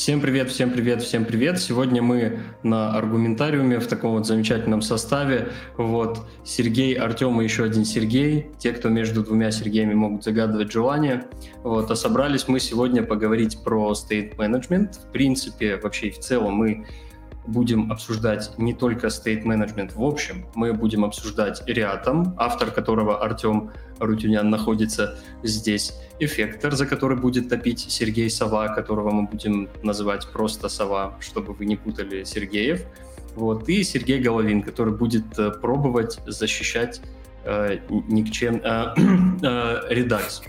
Всем привет, всем привет, всем привет. Сегодня мы на аргументариуме в таком вот замечательном составе. Вот Сергей, Артем и еще один Сергей. Те, кто между двумя Сергеями могут загадывать желание. Вот, а собрались мы сегодня поговорить про management. В принципе, вообще и в целом мы будем обсуждать не только state management в общем, мы будем обсуждать Реатом, автор которого Артем Рутюнян находится здесь, эффектор, за который будет топить Сергей Сова, которого мы будем называть просто Сова, чтобы вы не путали Сергеев, вот, и Сергей Головин, который будет э, пробовать защищать никчем э, э, редакс.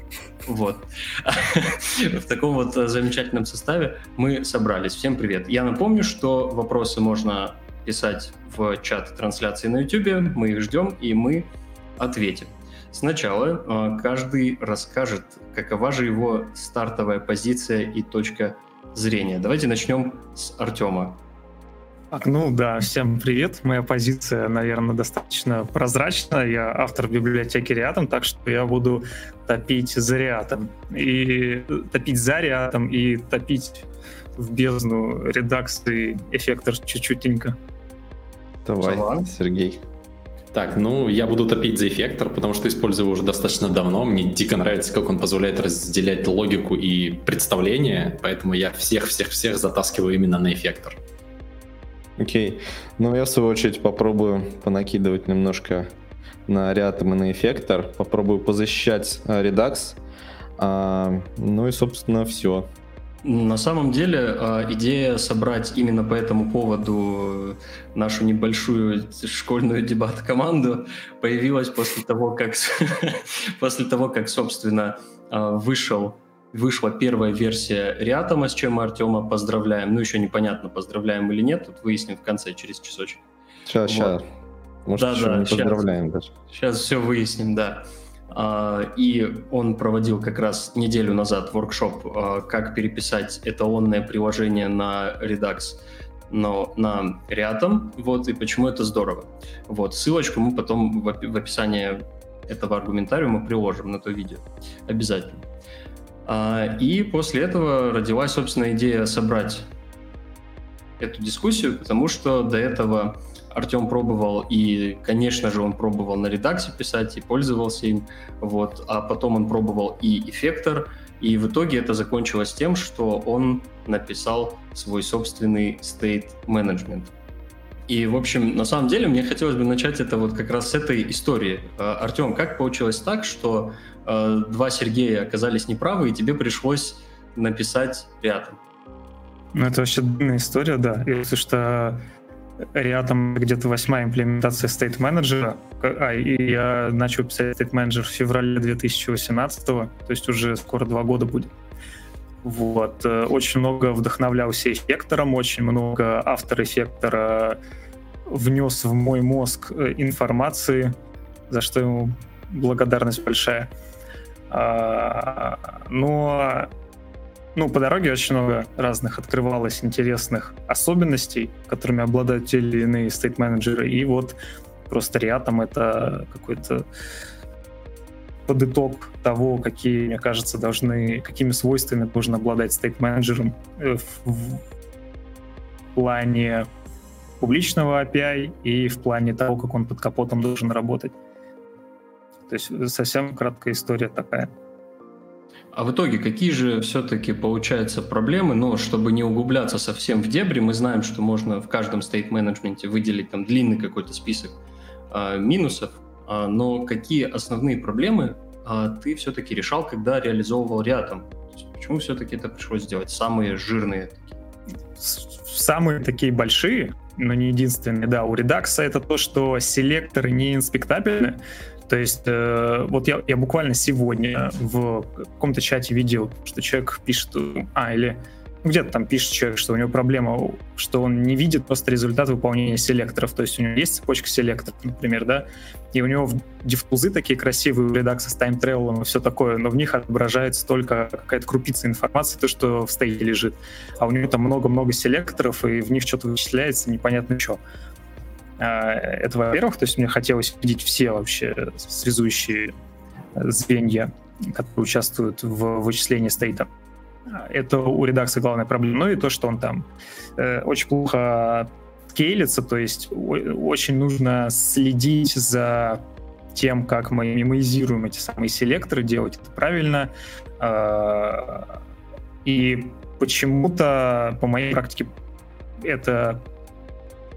Вот. В таком вот замечательном составе мы собрались. Всем привет. Я напомню, что вопросы можно писать в чат трансляции на YouTube. Мы их ждем, и мы ответим. Сначала э, каждый расскажет, какова же его стартовая позиция и точка зрения. Давайте начнем с Артема. Ну да, всем привет. Моя позиция, наверное, достаточно прозрачна. Я автор библиотеки Реатом, так что я буду топить за Реатом. И топить за Реатом и топить в бездну редакции эффектор чуть-чутенько. Давай, Сова. Сергей. Так, ну, я буду топить за эффектор, потому что использую его уже достаточно давно. Мне дико нравится, как он позволяет разделять логику и представление, поэтому я всех-всех-всех затаскиваю именно на эффектор. Окей. Ну, я, в свою очередь, попробую понакидывать немножко на рядом и на эффектор. Попробую позащищать а, Redux. А, ну и, собственно, все. На самом деле а, идея собрать именно по этому поводу нашу небольшую школьную дебат-команду появилась после того, как, после того, как собственно, а, вышел вышла первая версия Риатома, с чем мы Артема поздравляем. Ну, еще непонятно, поздравляем или нет, тут выясним в конце, через часочек. Сейчас, вот. сейчас. Может, да, да, не поздравляем сейчас, даже. Сейчас все выясним, да. А, и он проводил как раз неделю назад воркшоп, а, как переписать эталонное приложение на Redux но на Reatom, вот, и почему это здорово. Вот, ссылочку мы потом в описании этого аргументариума приложим на то видео. Обязательно. А, и после этого родилась, собственно, идея собрать эту дискуссию, потому что до этого Артем пробовал, и, конечно же, он пробовал на редаксе писать и пользовался им, вот, а потом он пробовал и эффектор, и в итоге это закончилось тем, что он написал свой собственный state management. И, в общем, на самом деле мне хотелось бы начать это вот как раз с этой истории. А, Артем, как получилось так, что э, два Сергея оказались неправы, и тебе пришлось написать рядом? Ну, это вообще длинная история, да. Если что рядом где-то восьмая имплементация State Manager, а, и я начал писать State Manager в феврале 2018, то есть уже скоро два года будет. Вот. Э, очень много вдохновлялся эффектором, очень много автор эффектора внес в мой мозг э, информации, за что ему благодарность большая. А, но ну, по дороге очень много разных открывалось интересных особенностей, которыми обладают те или иные стейт-менеджеры. И вот просто Реатом — это какой-то под итог того, какие, мне кажется, должны, какими свойствами должен обладать стейт-менеджером э, в плане публичного API и в плане того, как он под капотом должен работать. То есть совсем краткая история такая. А в итоге какие же все-таки получаются проблемы? Но чтобы не углубляться совсем в дебри, мы знаем, что можно в каждом стейт-менеджменте выделить там длинный какой-то список э, минусов, э, но какие основные проблемы э, ты все-таки решал, когда реализовывал рядом? Почему все-таки это пришлось сделать? Самые жирные такие. Самые такие большие, но не единственные, да, у Redux это то, что селекторы не инспектабельны, то есть э, вот я, я буквально сегодня в каком-то чате видел, что человек пишет, а, или где-то там пишет человек, что у него проблема, что он не видит просто результат выполнения селекторов. То есть у него есть цепочка селекторов, например, да, и у него диффузы такие красивые у редакса с тайм-тревелом и все такое, но в них отображается только какая-то крупица информации, то, что в стейке лежит. А у него там много-много селекторов, и в них что-то вычисляется, непонятно что. А, это, во-первых, то есть мне хотелось видеть все вообще связующие звенья, которые участвуют в вычислении стейта. Это у редакции главная проблема. Ну и то, что он там э, очень плохо кейлится, то есть очень нужно следить за тем, как мы мимоизируем эти самые селекторы, делать это правильно. Э, и почему-то, по моей практике, это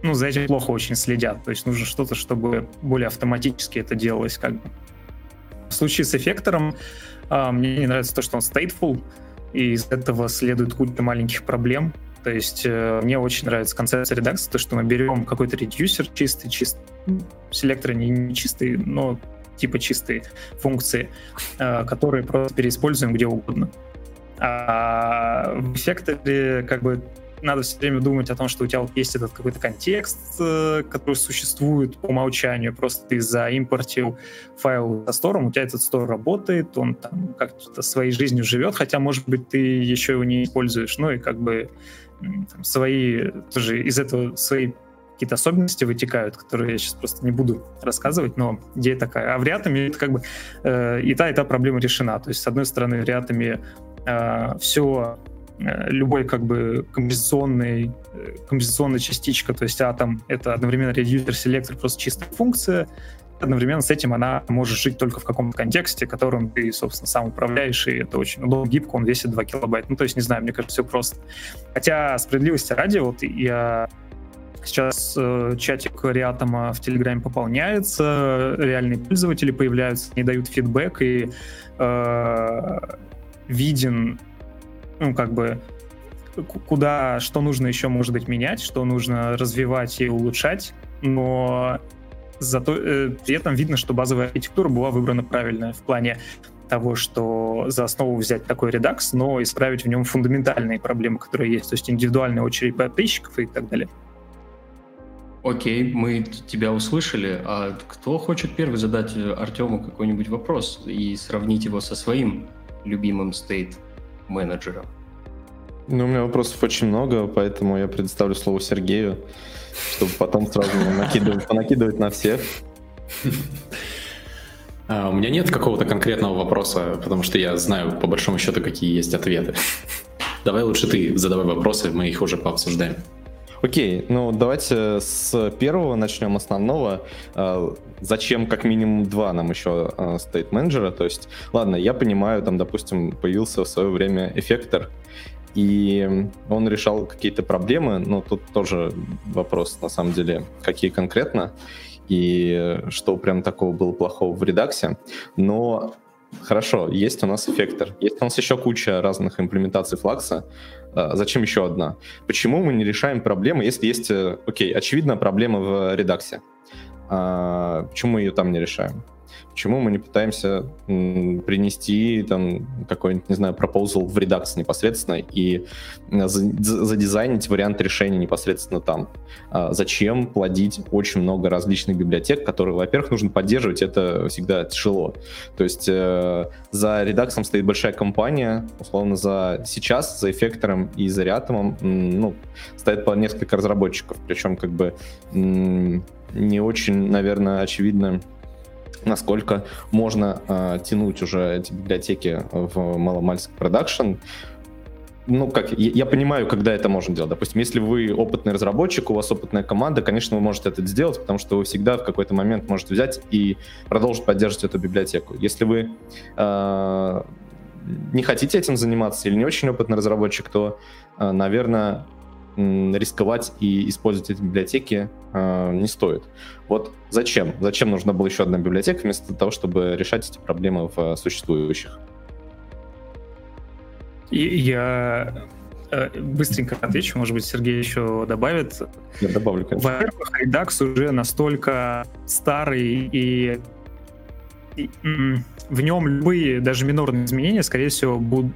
ну, за этим плохо очень следят. То есть нужно что-то, чтобы более автоматически это делалось. Как бы. В случае с эффектором а, мне не нравится то, что он stateful, и из этого следует куча маленьких проблем. То есть э, мне очень нравится концепция редакции, то, что мы берем какой-то редюсер чистый, чистый, ну, селектор не, не чистый, но типа чистые функции, э, которые просто переиспользуем где угодно. А в эффекторе как бы надо все время думать о том, что у тебя есть этот какой-то контекст, э, который существует по умолчанию. Просто ты заимпортил файл со стором, у тебя этот стор работает, он там как-то своей жизнью живет, хотя, может быть, ты еще его не используешь. Ну и как бы там, свои, тоже из этого свои какие-то особенности вытекают, которые я сейчас просто не буду рассказывать, но идея такая. А в Реатами это как бы э, и та, и та проблема решена. То есть, с одной стороны, Реатами э, все любой как бы композиционный, э, композиционная частичка, то есть атом — это одновременно редюсер, селектор, просто чистая функция, одновременно с этим она может жить только в каком-то контексте, которым ты, собственно, сам управляешь, и это очень удобно, гибко, он весит 2 килобайта. Ну, то есть, не знаю, мне кажется, все просто. Хотя, справедливости ради, вот я Сейчас э, чатик Реатома в Телеграме пополняется, реальные пользователи появляются, не дают фидбэк, и э, виден ну, как бы, куда, что нужно еще, может быть, менять, что нужно развивать и улучшать, но зато э, при этом видно, что базовая архитектура была выбрана правильная в плане того, что за основу взять такой редакс, но исправить в нем фундаментальные проблемы, которые есть, то есть индивидуальная очередь подписчиков и так далее. Окей, мы тебя услышали. А кто хочет первый задать Артему какой-нибудь вопрос и сравнить его со своим любимым стейт менеджера? Ну, у меня вопросов очень много, поэтому я предоставлю слово Сергею, чтобы потом сразу накидывать, понакидывать на всех. А, у меня нет какого-то конкретного вопроса, потому что я знаю, по большому счету, какие есть ответы. Давай лучше ты задавай вопросы, мы их уже пообсуждаем. Окей, ну давайте с первого начнем основного. А, зачем как минимум два нам еще а, менеджера? То есть, ладно, я понимаю, там, допустим, появился в свое время эффектор, и он решал какие-то проблемы, но тут тоже вопрос, на самом деле, какие конкретно, и что прям такого было плохого в редаксе. Но хорошо, есть у нас эффектор, есть у нас еще куча разных имплементаций флакса, зачем еще одна? Почему мы не решаем проблемы, если есть, э, окей, очевидно, проблема в редаксе? А, почему мы ее там не решаем? Почему мы не пытаемся принести там какой-нибудь, не знаю, пропозал в редакс непосредственно и задизайнить вариант решения непосредственно там? А зачем плодить очень много различных библиотек, которые, во-первых, нужно поддерживать, это всегда тяжело. То есть э, за редаксом стоит большая компания, условно, за сейчас, за эффектором и за Реатомом, ну, стоит по несколько разработчиков, причем как бы не очень, наверное, очевидно, насколько можно э, тянуть уже эти библиотеки в маломальский продакшн. Ну, как, я, я понимаю, когда это можно делать. Допустим, если вы опытный разработчик, у вас опытная команда, конечно, вы можете это сделать, потому что вы всегда в какой-то момент можете взять и продолжить поддерживать эту библиотеку. Если вы э, не хотите этим заниматься или не очень опытный разработчик, то, э, наверное, рисковать и использовать эти библиотеки э, не стоит. Вот зачем? Зачем нужна была еще одна библиотека вместо того, чтобы решать эти проблемы в существующих? И я э, быстренько отвечу, может быть, Сергей еще добавит. Я добавлю, конечно. Во-первых, Redux уже настолько старый и, и в нем любые, даже минорные изменения, скорее всего, будут,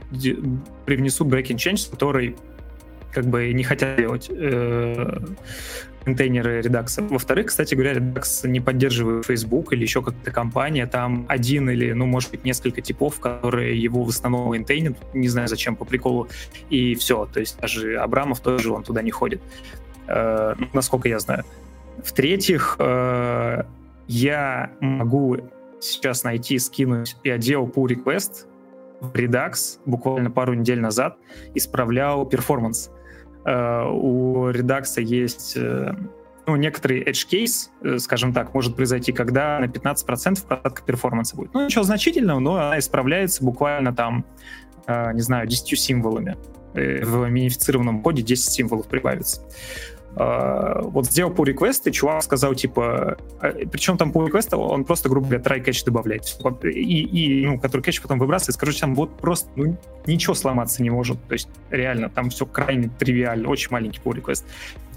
привнесут breaking change, который как бы не хотят делать э, контейнеры редакса. Во-вторых, кстати говоря, редакс не поддерживает Facebook или еще какая-то компания. Там один или, ну, может быть, несколько типов, которые его в основном интейнят, не знаю зачем, по приколу, и все. То есть даже Абрамов тоже, он туда не ходит, э, насколько я знаю. В-третьих, э, я могу сейчас найти, скинуть и отдел pull request в Redux буквально пару недель назад исправлял перформанс. Э, у Redux есть э, ну, некоторый edge case, э, скажем так, может произойти, когда на 15% просадка перформанса будет. Ну, ничего значительного, но она исправляется буквально там, не знаю, 10 символами. В минифицированном коде 10 символов прибавится. Uh, вот сделал pull request, и чувак сказал, типа, причем там pull request, он просто, грубо говоря, try catch добавляет, и, и ну, который catch потом выбрасывает, скажу, там вот просто, ну, ничего сломаться не может, то есть реально, там все крайне тривиально, очень маленький pull request.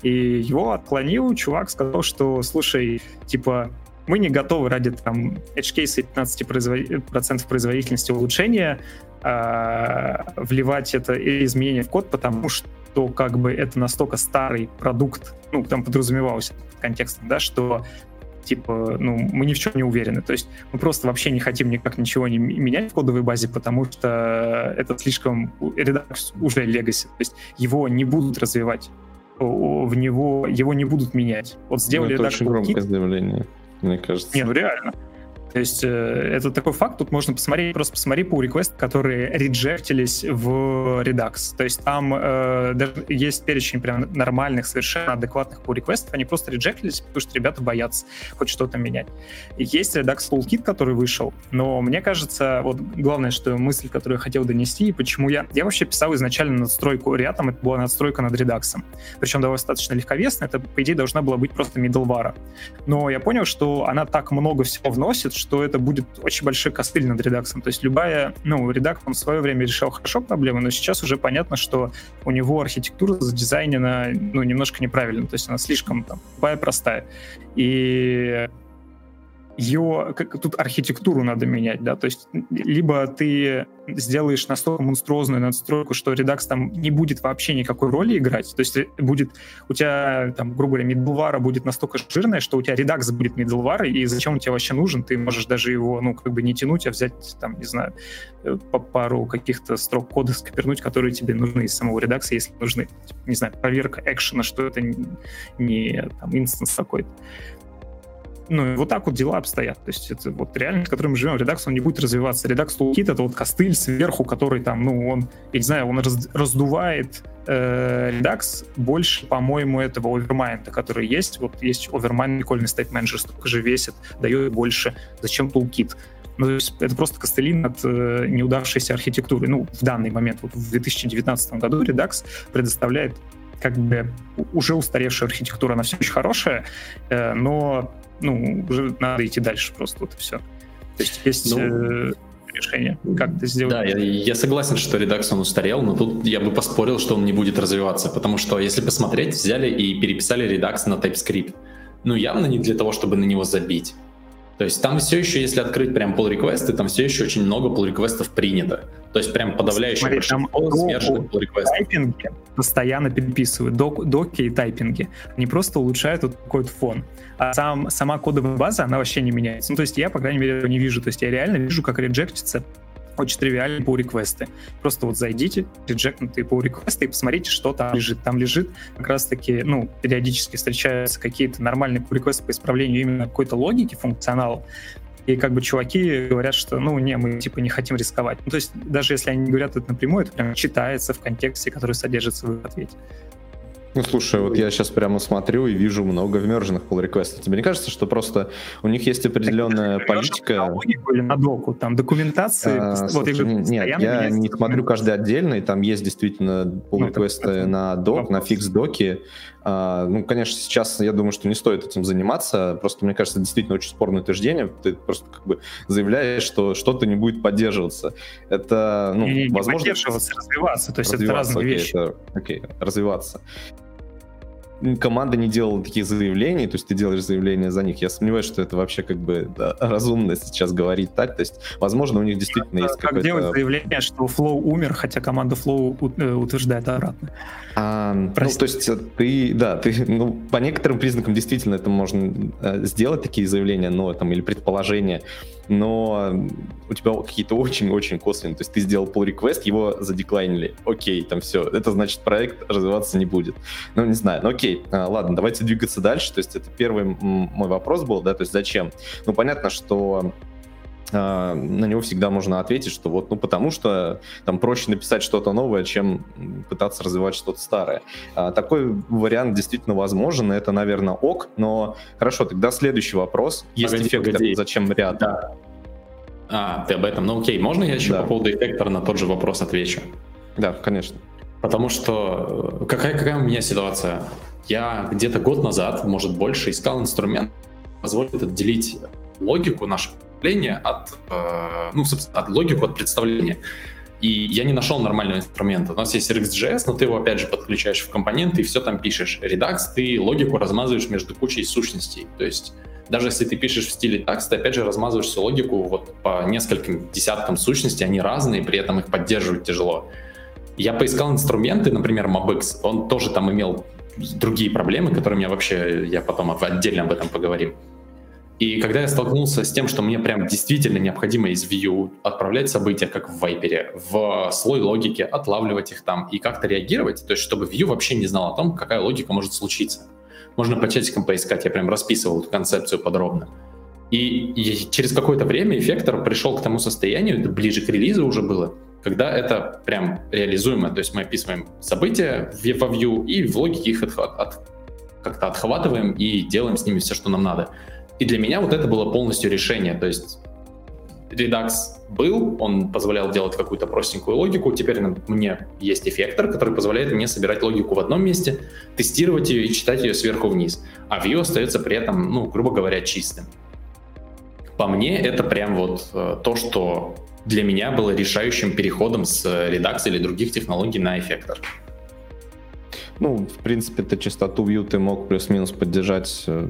И его отклонил, чувак сказал, что, слушай, типа, мы не готовы ради там edge case 15% производ... производительности улучшения э, вливать это изменение в код, потому что как бы это настолько старый продукт, ну, там подразумевалось контекстом, да, что типа, ну, мы ни в чем не уверены. То есть мы просто вообще не хотим никак ничего не менять в кодовой базе, потому что это слишком редакс уже legacy. То есть его не будут развивать в него, его не будут менять. Вот сделали ну, это очень громкое заявление, мне кажется. Не, ну реально. То есть э, это такой факт, тут можно посмотреть, просто посмотри по request, которые реджектились в Redux. То есть там э, даже есть перечень прям нормальных, совершенно адекватных по реквестов, они просто реджектились, потому что ребята боятся хоть что-то менять. Есть Redux Toolkit, который вышел, но мне кажется, вот главное, что мысль, которую я хотел донести, и почему я... Я вообще писал изначально надстройку рядом, это была надстройка над Redux. Причем достаточно легковесная, это, по идее, должна была быть просто middleware. Но я понял, что она так много всего вносит, что это будет очень большой костыль над редаксом. То есть любая, ну, редак, он в свое время решал хорошо проблемы, но сейчас уже понятно, что у него архитектура задизайнена, ну, немножко неправильно, то есть она слишком там, простая. И ее, как, тут архитектуру надо менять, да, то есть либо ты сделаешь настолько монструозную надстройку, что Redux там не будет вообще никакой роли играть, то есть будет у тебя, там, грубо говоря, middleware будет настолько жирная, что у тебя Redux будет middleware, и зачем он тебе вообще нужен, ты можешь даже его, ну, как бы не тянуть, а взять, там, не знаю, э, по пару каких-то строк кода скопернуть, которые тебе нужны из самого Redux, если нужны, не знаю, проверка экшена, что это не, не там, instance какой-то ну, вот так вот дела обстоят. То есть это вот реальность, в которой мы живем. Redux, он не будет развиваться. Redux Toolkit — это вот костыль сверху, который там, ну, он, я не знаю, он раз, раздувает э, Redux больше, по-моему, этого Overmind а, который есть. Вот есть Overmind, прикольный state manager, столько же весит, дает больше. Зачем Toolkit? Ну, то есть это просто костыли над э, неудавшейся архитектурой. Ну, в данный момент, вот в 2019 году Redux предоставляет как бы уже устаревшая архитектура, она все очень хорошая, э, но ну, уже надо идти дальше просто, вот и все. То есть есть ну, э, решение, как это сделать. Да, я, я согласен, что Redux он устарел, но тут я бы поспорил, что он не будет развиваться, потому что если посмотреть, взяли и переписали Redux на TypeScript. Ну, явно не для того, чтобы на него забить. То есть там все еще, если открыть прям pull реквесты там все еще очень много pull реквестов принято. То есть прям подавляющее Смотри, большинство смешанных pull реквестов. Тайпинги постоянно переписывают, док, доки и тайпинги. Они просто улучшают вот какой-то фон. А сам, сама кодовая база, она вообще не меняется. Ну, то есть я, по крайней мере, этого не вижу. То есть я реально вижу, как реджектится очень тривиальные pull реквесты. Просто вот зайдите, реджектнутые pull реквесты и посмотрите, что там лежит. Там лежит как раз-таки, ну, периодически встречаются какие-то нормальные pull реквесты по исправлению именно какой-то логики, функционала. И как бы чуваки говорят, что, ну, не, мы типа не хотим рисковать. Ну, то есть даже если они говорят это напрямую, это прям читается в контексте, который содержится в ответе. Ну, слушай, вот я сейчас прямо смотрю и вижу много вмерженных pull реквестов. Тебе не кажется, что просто у них есть определенная так, политика... Или на доку, там документации... А, вот, слушай, нет, я не смотрю каждый отдельный, там есть действительно pull реквесты ну, на док, на фикс доки. А, ну, конечно, сейчас я думаю, что не стоит этим заниматься. Просто, мне кажется, действительно очень спорное утверждение. Ты просто как бы заявляешь, что что-то не будет поддерживаться. Это, ну, не, не, возможно... Не поддерживаться, развиваться. То есть это разные окей, вещи. Это, окей, развиваться команда не делала таких заявлений, то есть ты делаешь заявление за них. Я сомневаюсь, что это вообще как бы да, разумно сейчас говорить так. То есть, возможно, у них действительно есть как какой-то... делать заявление, что Flow умер, хотя команда Flow э, утверждает обратно? А, ну, то есть э, ты, да, ты, ну, по некоторым признакам действительно это можно э, сделать, такие заявления, но там, или предположения, но у тебя какие-то очень-очень косвенные. То есть ты сделал pull request, его задеклайнили. Окей, там все. Это значит, проект развиваться не будет. Ну, не знаю. Ну, окей. А, ладно, давайте двигаться дальше. То есть это первый мой вопрос был, да, то есть зачем? Ну, понятно, что на него всегда можно ответить, что вот, ну, потому что там проще написать что-то новое, чем пытаться развивать что-то старое. А, такой вариант действительно возможен, и это, наверное, ок, но хорошо, тогда следующий вопрос. Есть погоди, эффект, погоди. зачем ряд? Да. А, ты об этом. Ну окей, можно я еще да. по поводу эффектора на тот же вопрос отвечу? Да, конечно. Потому что э, какая, какая у меня ситуация? Я где-то год назад, может больше, искал инструмент, позволит отделить логику нашего мышления от, э, ну, от логику от представления. И я не нашел нормального инструмента. У нас есть RxJS, но ты его опять же подключаешь в компоненты и все там пишешь. Redux ты логику размазываешь между кучей сущностей. То есть даже если ты пишешь в стиле Tax, ты опять же размазываешь всю логику вот по нескольким десяткам сущностей, они разные, при этом их поддерживать тяжело. Я поискал инструменты, например, MobX, он тоже там имел другие проблемы, которыми я вообще, я потом отдельно об этом поговорим. И когда я столкнулся с тем, что мне прям действительно необходимо из Vue отправлять события, как в Viper, в слой логики, отлавливать их там и как-то реагировать, то есть чтобы Vue вообще не знал о том, какая логика может случиться. Можно по чатикам поискать, я прям расписывал эту концепцию подробно. И, и через какое-то время эффектор пришел к тому состоянию, это ближе к релизу уже было, когда это прям реализуемо. То есть мы описываем события в Vue и в логике их от, от, как-то отхватываем и делаем с ними все, что нам надо. И для меня вот это было полностью решение. То есть Redux был, он позволял делать какую-то простенькую логику. Теперь мне есть эффектор, который позволяет мне собирать логику в одном месте, тестировать ее и читать ее сверху вниз. А Vue остается при этом, ну, грубо говоря, чистым. По мне, это прям вот э, то, что для меня было решающим переходом с Redux или других технологий на эффектор. Ну, в принципе, ты частоту Vue ты мог плюс-минус поддержать э,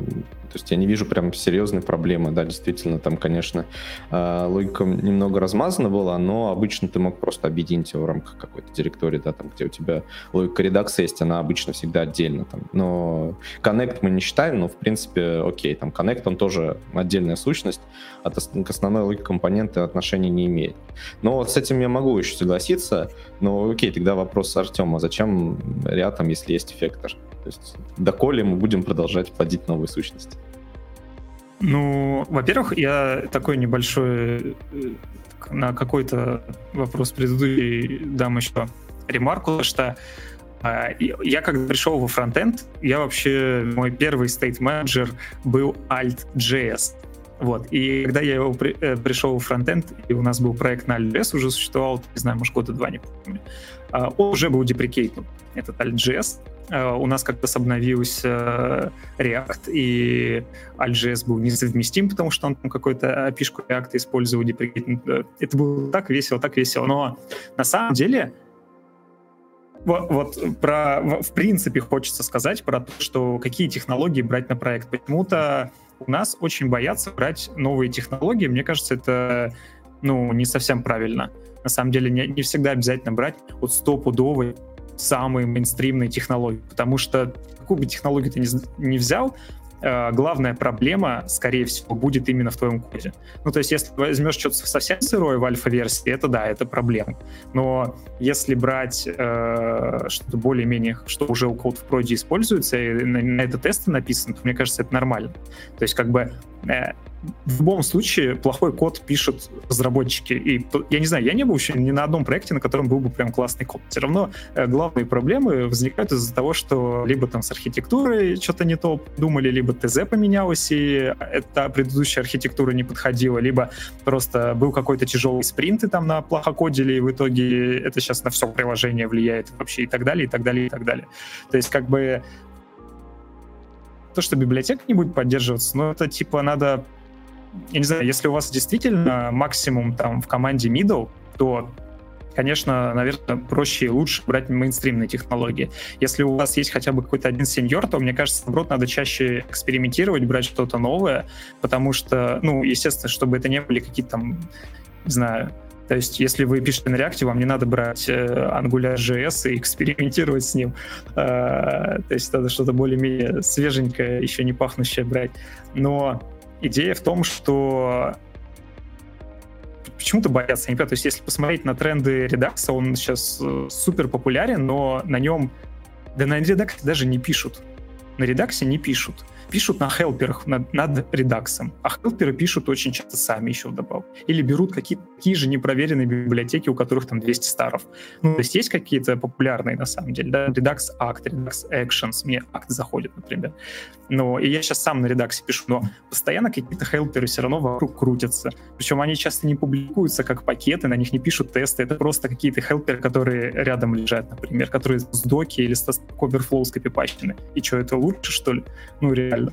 то есть я не вижу прям серьезной проблемы, да, действительно, там, конечно, а, логика немного размазана была, но обычно ты мог просто объединить его в рамках какой-то директории, да, там, где у тебя логика редакции есть, она обычно всегда отдельно, там, но Connect мы не считаем, но, в принципе, окей, там, Connect, он тоже отдельная сущность, от, к основной логике компоненты отношения не имеет. Но вот с этим я могу еще согласиться, но окей, тогда вопрос Артема, зачем рядом, если есть эффектор? То есть доколе мы будем продолжать плодить новые сущности? Ну, во-первых, я такой небольшой э, на какой-то вопрос предыдущий дам еще ремарку, что а, я когда пришел во фронтенд, я вообще, мой первый state менеджер был Alt.js. Вот. И когда я его при, э, пришел в фронтенд, и у нас был проект на Alt.js, уже существовал, не знаю, может, года два, не помню, он уже был деприкейтнут, этот Alt.js. Э, у нас как-то обновился React, и AltJS был несовместим, потому что он там какой-то API React использовал. Это было так весело, так весело. Но на самом деле вот, вот про, в принципе хочется сказать про то, что какие технологии брать на проект. Почему-то у нас очень боятся брать новые технологии. Мне кажется, это ну, не совсем правильно. На самом деле не, не всегда обязательно брать вот стопудовые самые мейнстримные технологии, потому что какую бы технологию ты ни, не взял, э, главная проблема, скорее всего, будет именно в твоем коде. Ну, то есть, если возьмешь что-то совсем сырое в альфа-версии, это да, это проблема. Но если брать э, что-то более-менее, что уже у код в проде используется, и на, на это тесты написаны, то мне кажется, это нормально. То есть, как бы э, в любом случае плохой код пишут разработчики. И я не знаю, я не был еще ни на одном проекте, на котором был бы прям классный код. Все равно э, главные проблемы возникают из-за того, что либо там с архитектурой что-то не то думали, либо ТЗ поменялось, и эта предыдущая архитектура не подходила, либо просто был какой-то тяжелый спринт, и там на плохо кодили, и в итоге это сейчас на все приложение влияет вообще и так далее, и так далее, и так далее. То есть как бы то, что библиотека не будет поддерживаться, ну это типа надо я не знаю, если у вас действительно максимум там в команде middle, то конечно, наверное, проще и лучше брать мейнстримные технологии. Если у вас есть хотя бы какой-то один сеньор, то, мне кажется, наоборот, надо чаще экспериментировать, брать что-то новое, потому что, ну, естественно, чтобы это не были какие-то там, не знаю, то есть, если вы пишете на React, вам не надо брать э, AngularJS и экспериментировать с ним. Э, то есть, надо что-то более-менее свеженькое, еще не пахнущее брать. Но идея в том, что почему-то боятся. Я не понимаю, то есть если посмотреть на тренды редакса, он сейчас э, супер популярен, но на нем, да на редаксе даже не пишут. На редаксе не пишут. пишут на хелперах над, над редаксом, а хелперы пишут очень часто сами еще вдобавок. Или берут какие-то такие же непроверенные библиотеки, у которых там 200 старов. Ну, то есть есть какие-то популярные на самом деле, да, Redux Act, Redux Actions, мне Act заходит, например. Но и я сейчас сам на редаксе пишу, но постоянно какие-то хелперы все равно вокруг крутятся. Причем они часто не публикуются как пакеты, на них не пишут тесты, это просто какие-то хелперы, которые рядом лежат, например, которые с доки или с Overflow скопипачены. И что, это лучше, что ли? Ну, реально.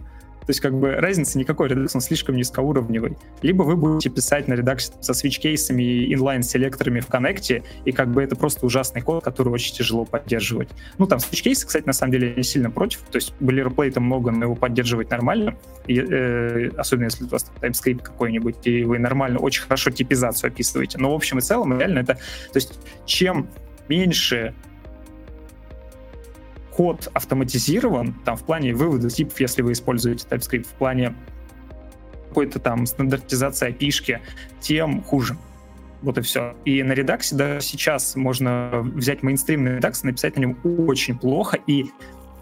То есть как бы разницы никакой, редакс он слишком низкоуровневый. Либо вы будете писать на редаксе со свич-кейсами и инлайн-селекторами в коннекте, и как бы это просто ужасный код, который очень тяжело поддерживать. Ну там свич-кейсы, кстати, на самом деле не сильно против, то есть boilerplate много, но его поддерживать нормально, и, э, особенно если у вас TypeScript какой-нибудь, и вы нормально, очень хорошо типизацию описываете. Но в общем и целом реально это, то есть чем меньше код автоматизирован, там в плане вывода типов, если вы используете TypeScript, в плане какой-то там стандартизации опишки, тем хуже. Вот и все. И на редаксе даже сейчас можно взять мейнстримный редакс и написать на нем очень плохо, и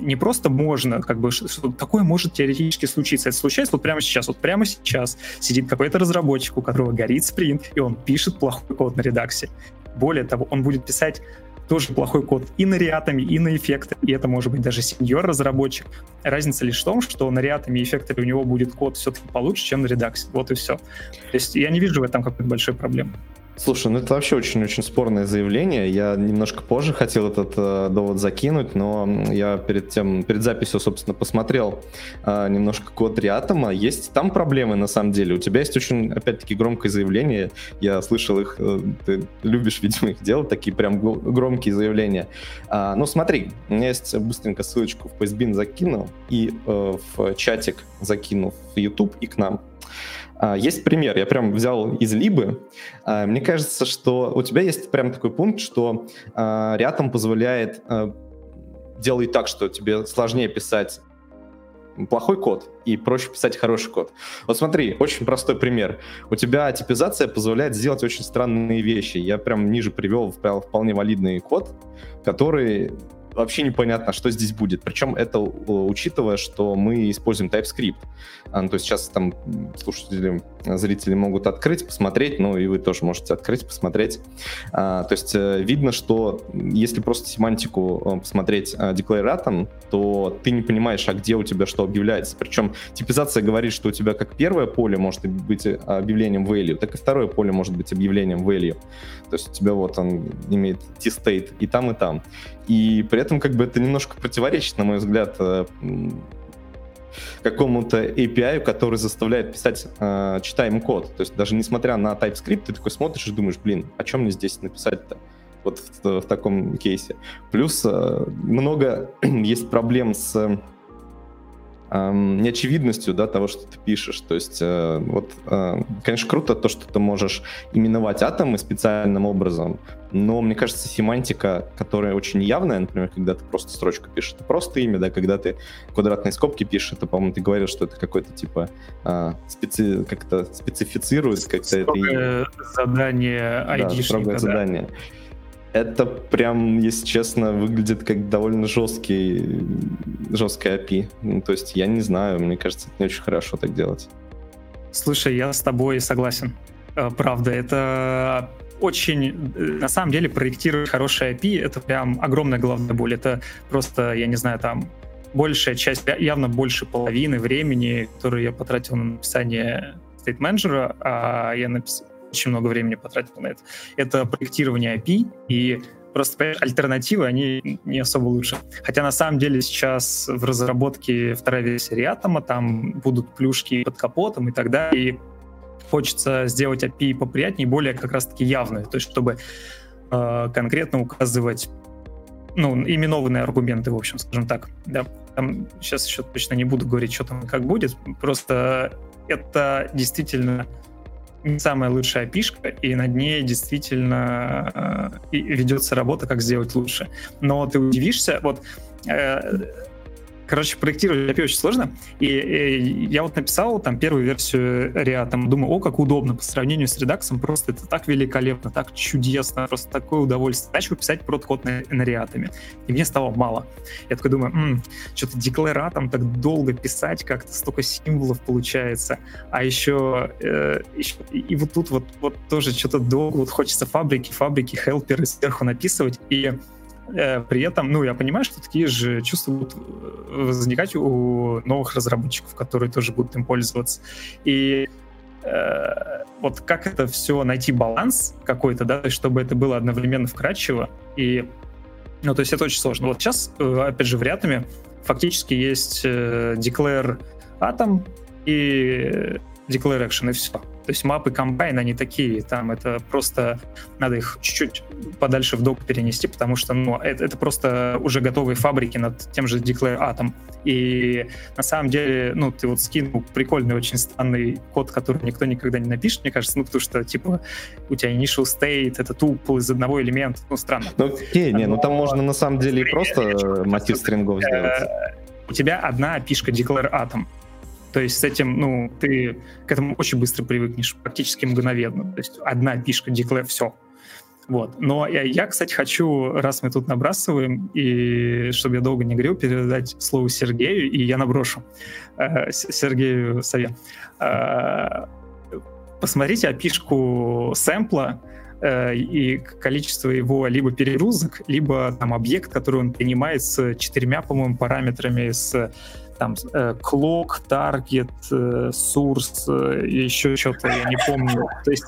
не просто можно, как бы, что такое может теоретически случиться. Это случается вот прямо сейчас. Вот прямо сейчас сидит какой-то разработчик, у которого горит спринт, и он пишет плохой код на редаксе. Более того, он будет писать тоже плохой код и на реатами, и на эффекты, и это может быть даже сеньор-разработчик. Разница лишь в том, что на реатами и эффектами у него будет код все-таки получше, чем на редаксе. Вот и все. То есть я не вижу в этом какой-то большой проблемы. Слушай, ну это вообще очень-очень спорное заявление. Я немножко позже хотел этот э, довод закинуть, но я перед тем, перед записью, собственно, посмотрел э, немножко код Реатома. Есть там проблемы на самом деле. У тебя есть очень, опять-таки, громкое заявление. Я слышал их, э, ты любишь, видимо, их делать, такие прям громкие заявления. А, ну смотри, у меня есть быстренько ссылочку в Postbin закинул и э, в чатик закинул в YouTube и к нам. А, есть пример, я прям взял из Либы. А, мне кажется, что у тебя есть прям такой пункт, что а, рядом позволяет делать так, что тебе сложнее писать плохой код и проще писать хороший код. Вот смотри, очень простой пример. У тебя типизация позволяет сделать очень странные вещи. Я прям ниже привел вполне валидный код, который вообще непонятно, что здесь будет. Причем это учитывая, что мы используем TypeScript. А, ну, то есть сейчас там слушатели, зрители могут открыть, посмотреть, ну и вы тоже можете открыть, посмотреть. А, то есть э, видно, что если просто семантику э, посмотреть э, декларатом, то ты не понимаешь, а где у тебя что объявляется. Причем типизация говорит, что у тебя как первое поле может быть объявлением value, так и второе поле может быть объявлением value. То есть у тебя вот он имеет t-state и там, и там. И при этом как бы это немножко противоречит, на мой взгляд, какому-то API, который заставляет писать э, читаемый код. То есть даже несмотря на TypeScript, ты такой смотришь и думаешь, блин, о чем мне здесь написать-то? Вот в, в таком кейсе. Плюс э, много есть проблем с неочевидностью да, того, что ты пишешь. То есть, э, вот, э, конечно, круто то, что ты можешь именовать атомы специальным образом, но мне кажется, семантика, которая очень явная, например, когда ты просто строчку пишешь, это просто имя, да, когда ты квадратные скобки пишешь, это, по-моему, ты говорил, что это какой-то типа э, специ... как-то специфицирует как-то это задание айдишника. Да, строгое да. Это прям, если честно, выглядит как довольно жесткий, жесткая API. Ну, то есть я не знаю, мне кажется, это не очень хорошо так делать. Слушай, я с тобой согласен. Э, правда, это очень, э, на самом деле, проектировать хорошее API — это прям огромная головная боль. Это просто, я не знаю, там большая часть, явно больше половины времени, которое я потратил на написание state менеджера, а я написал очень много времени потратил на это. Это проектирование API, и просто понимаешь, альтернативы, они не особо лучше. Хотя на самом деле сейчас в разработке вторая версия Reatom, там будут плюшки под капотом и так далее, и хочется сделать API поприятнее, более как раз-таки явную, то есть чтобы э, конкретно указывать ну, именованные аргументы, в общем, скажем так. Да. Там сейчас еще точно не буду говорить, что там как будет. Просто это действительно не самая лучшая пишка, и над ней действительно э, ведется работа, как сделать лучше. Но ты удивишься, вот э, Короче, проектировать API очень сложно. И, и я вот написал там первую версию React, думаю, о, как удобно по сравнению с Redux, просто это так великолепно, так чудесно, просто такое удовольствие. Начал писать код на, на React. И мне стало мало. Я такой думаю, м-м, что-то декларатом так долго писать, как-то столько символов получается. А еще, э, еще и, вот тут вот, вот тоже что-то долго, вот хочется фабрики, фабрики, хелперы сверху написывать. И при этом, ну, я понимаю, что такие же чувства будут э, возникать у новых разработчиков, которые тоже будут им пользоваться. И э, вот как это все найти баланс какой-то, да, чтобы это было одновременно вкрадчиво и ну, то есть это очень сложно. Вот сейчас, э, опять же, в Рятами фактически есть э, declare atom и declare action, и все. То есть мапы комбайн, они такие, там это просто надо их чуть-чуть подальше в док перенести, потому что ну, это, это просто уже готовые фабрики над тем же Declare Atom. И на самом деле, ну, ты вот скинул прикольный, очень странный код, который никто никогда не напишет, мне кажется, ну, потому что, типа, у тебя initial state, это тупл из одного элемента, ну, странно. Ну, окей, не, ну там можно на самом деле и просто мотив стрингов сделать. Э, у тебя одна пишка Declare Atom, то есть с этим, ну, ты к этому очень быстро привыкнешь, практически мгновенно. То есть одна пишка, declare, все. Вот. Но я, я, кстати, хочу, раз мы тут набрасываем, и чтобы я долго не говорил, передать слово Сергею, и я наброшу э, Сергею совет. Э, посмотрите опишку сэмпла, э, и количество его либо перегрузок, либо там объект, который он принимает с четырьмя, по-моему, параметрами, с там э, source, э, еще что-то, я не помню. То есть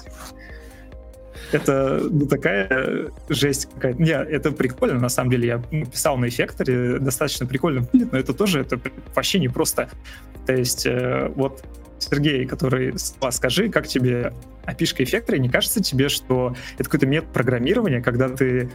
это ну, такая жесть какая-то. Не, это прикольно, на самом деле. Я писал на эффекторе, достаточно прикольно выглядит, но это тоже это вообще не просто. То есть э, вот Сергей, который скажи, как тебе опишка эффектора, не кажется тебе, что это какой-то метод программирования, когда ты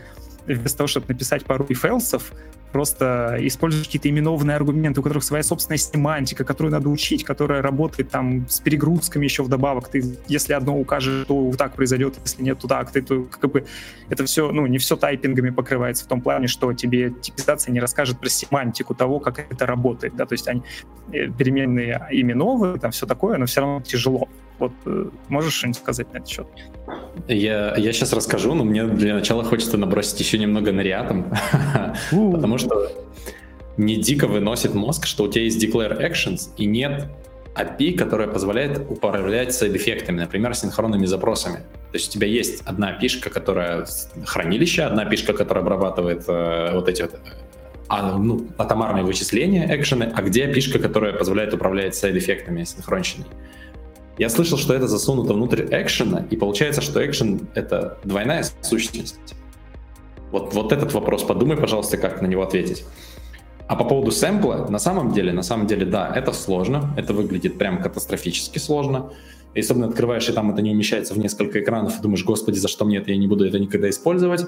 вместо того, чтобы написать пару фейлсов, просто используешь какие-то именованные аргументы, у которых своя собственная семантика, которую надо учить, которая работает там с перегрузками еще вдобавок. Ты, если одно укажешь, то так произойдет, если нет, то так. Ты, то, как бы, это все, ну, не все тайпингами покрывается в том плане, что тебе типизация не расскажет про семантику того, как это работает. Да? То есть они э, переменные именовые, там все такое, но все равно тяжело. Вот э, можешь что-нибудь сказать на этот счет? Я, я сейчас расскажу, но мне для начала хочется набросить еще немного на React, потому что не дико выносит мозг, что у тебя есть declare actions и нет API, которая позволяет управлять сайд-эффектами, например, синхронными запросами. То есть у тебя есть одна пишка, которая хранилище, одна пишка, которая обрабатывает э, вот эти вот а, ну, атомарные вычисления, экшены, а где пишка, которая позволяет управлять сайд-эффектами синхронщиной. Я слышал, что это засунуто внутрь экшена, и получается, что экшен — это двойная сущность. Вот, вот этот вопрос подумай, пожалуйста, как на него ответить. А по поводу сэмпла, на самом деле, на самом деле, да, это сложно, это выглядит прям катастрофически сложно. И особенно открываешь, и там это не умещается в несколько экранов, и думаешь, господи, за что мне это, я не буду это никогда использовать.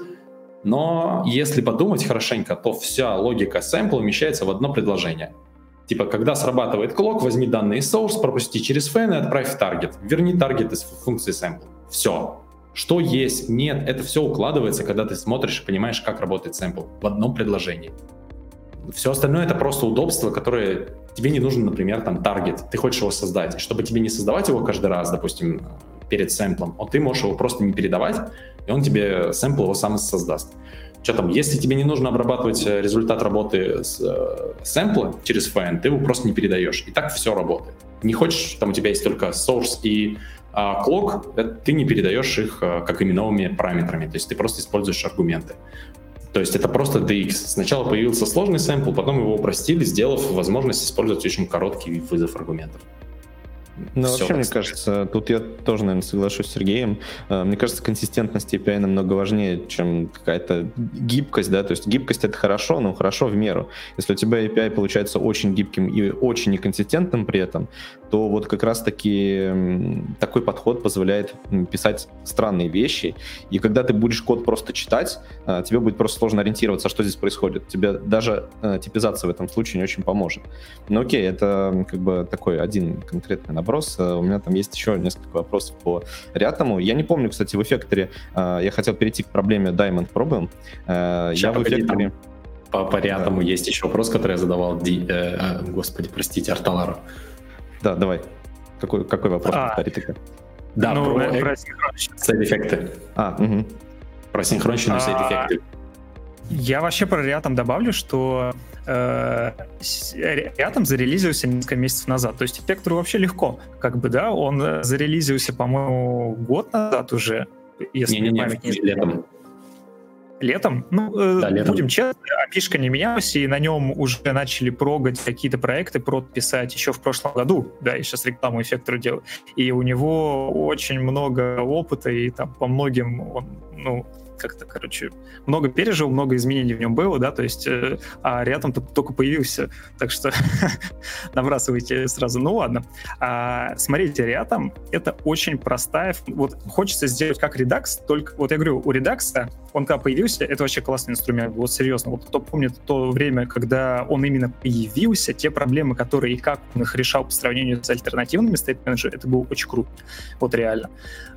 Но если подумать хорошенько, то вся логика сэмпла умещается в одно предложение — Типа, когда срабатывает клок, возьми данные из source, пропусти через fan и отправь в таргет. Верни таргет из функции sample. Все. Что есть, нет, это все укладывается, когда ты смотришь и понимаешь, как работает sample в одном предложении. Все остальное это просто удобство, которое тебе не нужно, например, там таргет, ты хочешь его создать. Чтобы тебе не создавать его каждый раз, допустим, перед сэмплом, а ты можешь его просто не передавать, и он тебе сэмпл его сам создаст. Что там, если тебе не нужно обрабатывать э, результат работы с э, сэмпла через фэн, ты его просто не передаешь. И так все работает. Не хочешь, там у тебя есть только source и а, clock, это, ты не передаешь их а, как именовыми параметрами, то есть ты просто используешь аргументы. То есть это просто DX. Сначала появился сложный сэмпл, потом его упростили, сделав возможность использовать очень короткий вызов аргументов. Ну, вообще, мне кажется, тут я тоже, наверное, соглашусь с Сергеем. Э, мне кажется, консистентность API намного важнее, чем какая-то гибкость, да, то есть гибкость это хорошо, но хорошо в меру. Если у тебя API получается очень гибким и очень неконсистентным при этом, то вот как раз-таки такой подход позволяет писать странные вещи, и когда ты будешь код просто читать, э, тебе будет просто сложно ориентироваться, что здесь происходит. Тебе даже э, типизация в этом случае не очень поможет. Но окей, это как бы такой один конкретный наброс. Э, у меня там есть еще несколько вопросов по рятому. Я не помню, кстати, в эффекторе, я хотел перейти к проблеме Diamond Problem. Сейчас, я в эффекторе... Там по, по рядому да. есть еще вопрос, который я задавал, Ди, э, господи, простите, Арталару. Да, давай. Какой, какой вопрос, а, повтори Да, ну, про, э, про сайд-эффекты. А, угу. Про синхронщину и сайд-эффекты. Я вообще про Reatom добавлю, что э, Reatom зарелизился несколько месяцев назад. То есть эффектору вообще легко. Как бы, да, он э, зарелизился, по-моему, год назад уже, если не, не, память не, не летом. Летом? Ну, э, да, летом. будем честны, api не менялась, и на нем уже начали прогать какие-то проекты, прод писать еще в прошлом году. Да, я сейчас рекламу эффектору делаю. И у него очень много опыта, и там по многим он, ну, как-то, короче, много пережил, много изменений в нем было, да, то есть, э, а рядом -то только появился, так что набрасывайте сразу. Ну ладно. А, смотрите, рядом это очень простая, вот хочется сделать как Redux, только, вот я говорю, у Redux, он когда появился, это вообще классный инструмент, вот серьезно, вот кто помнит то время, когда он именно появился, те проблемы, которые и как он их решал по сравнению с альтернативными Manager, это было очень круто, вот реально.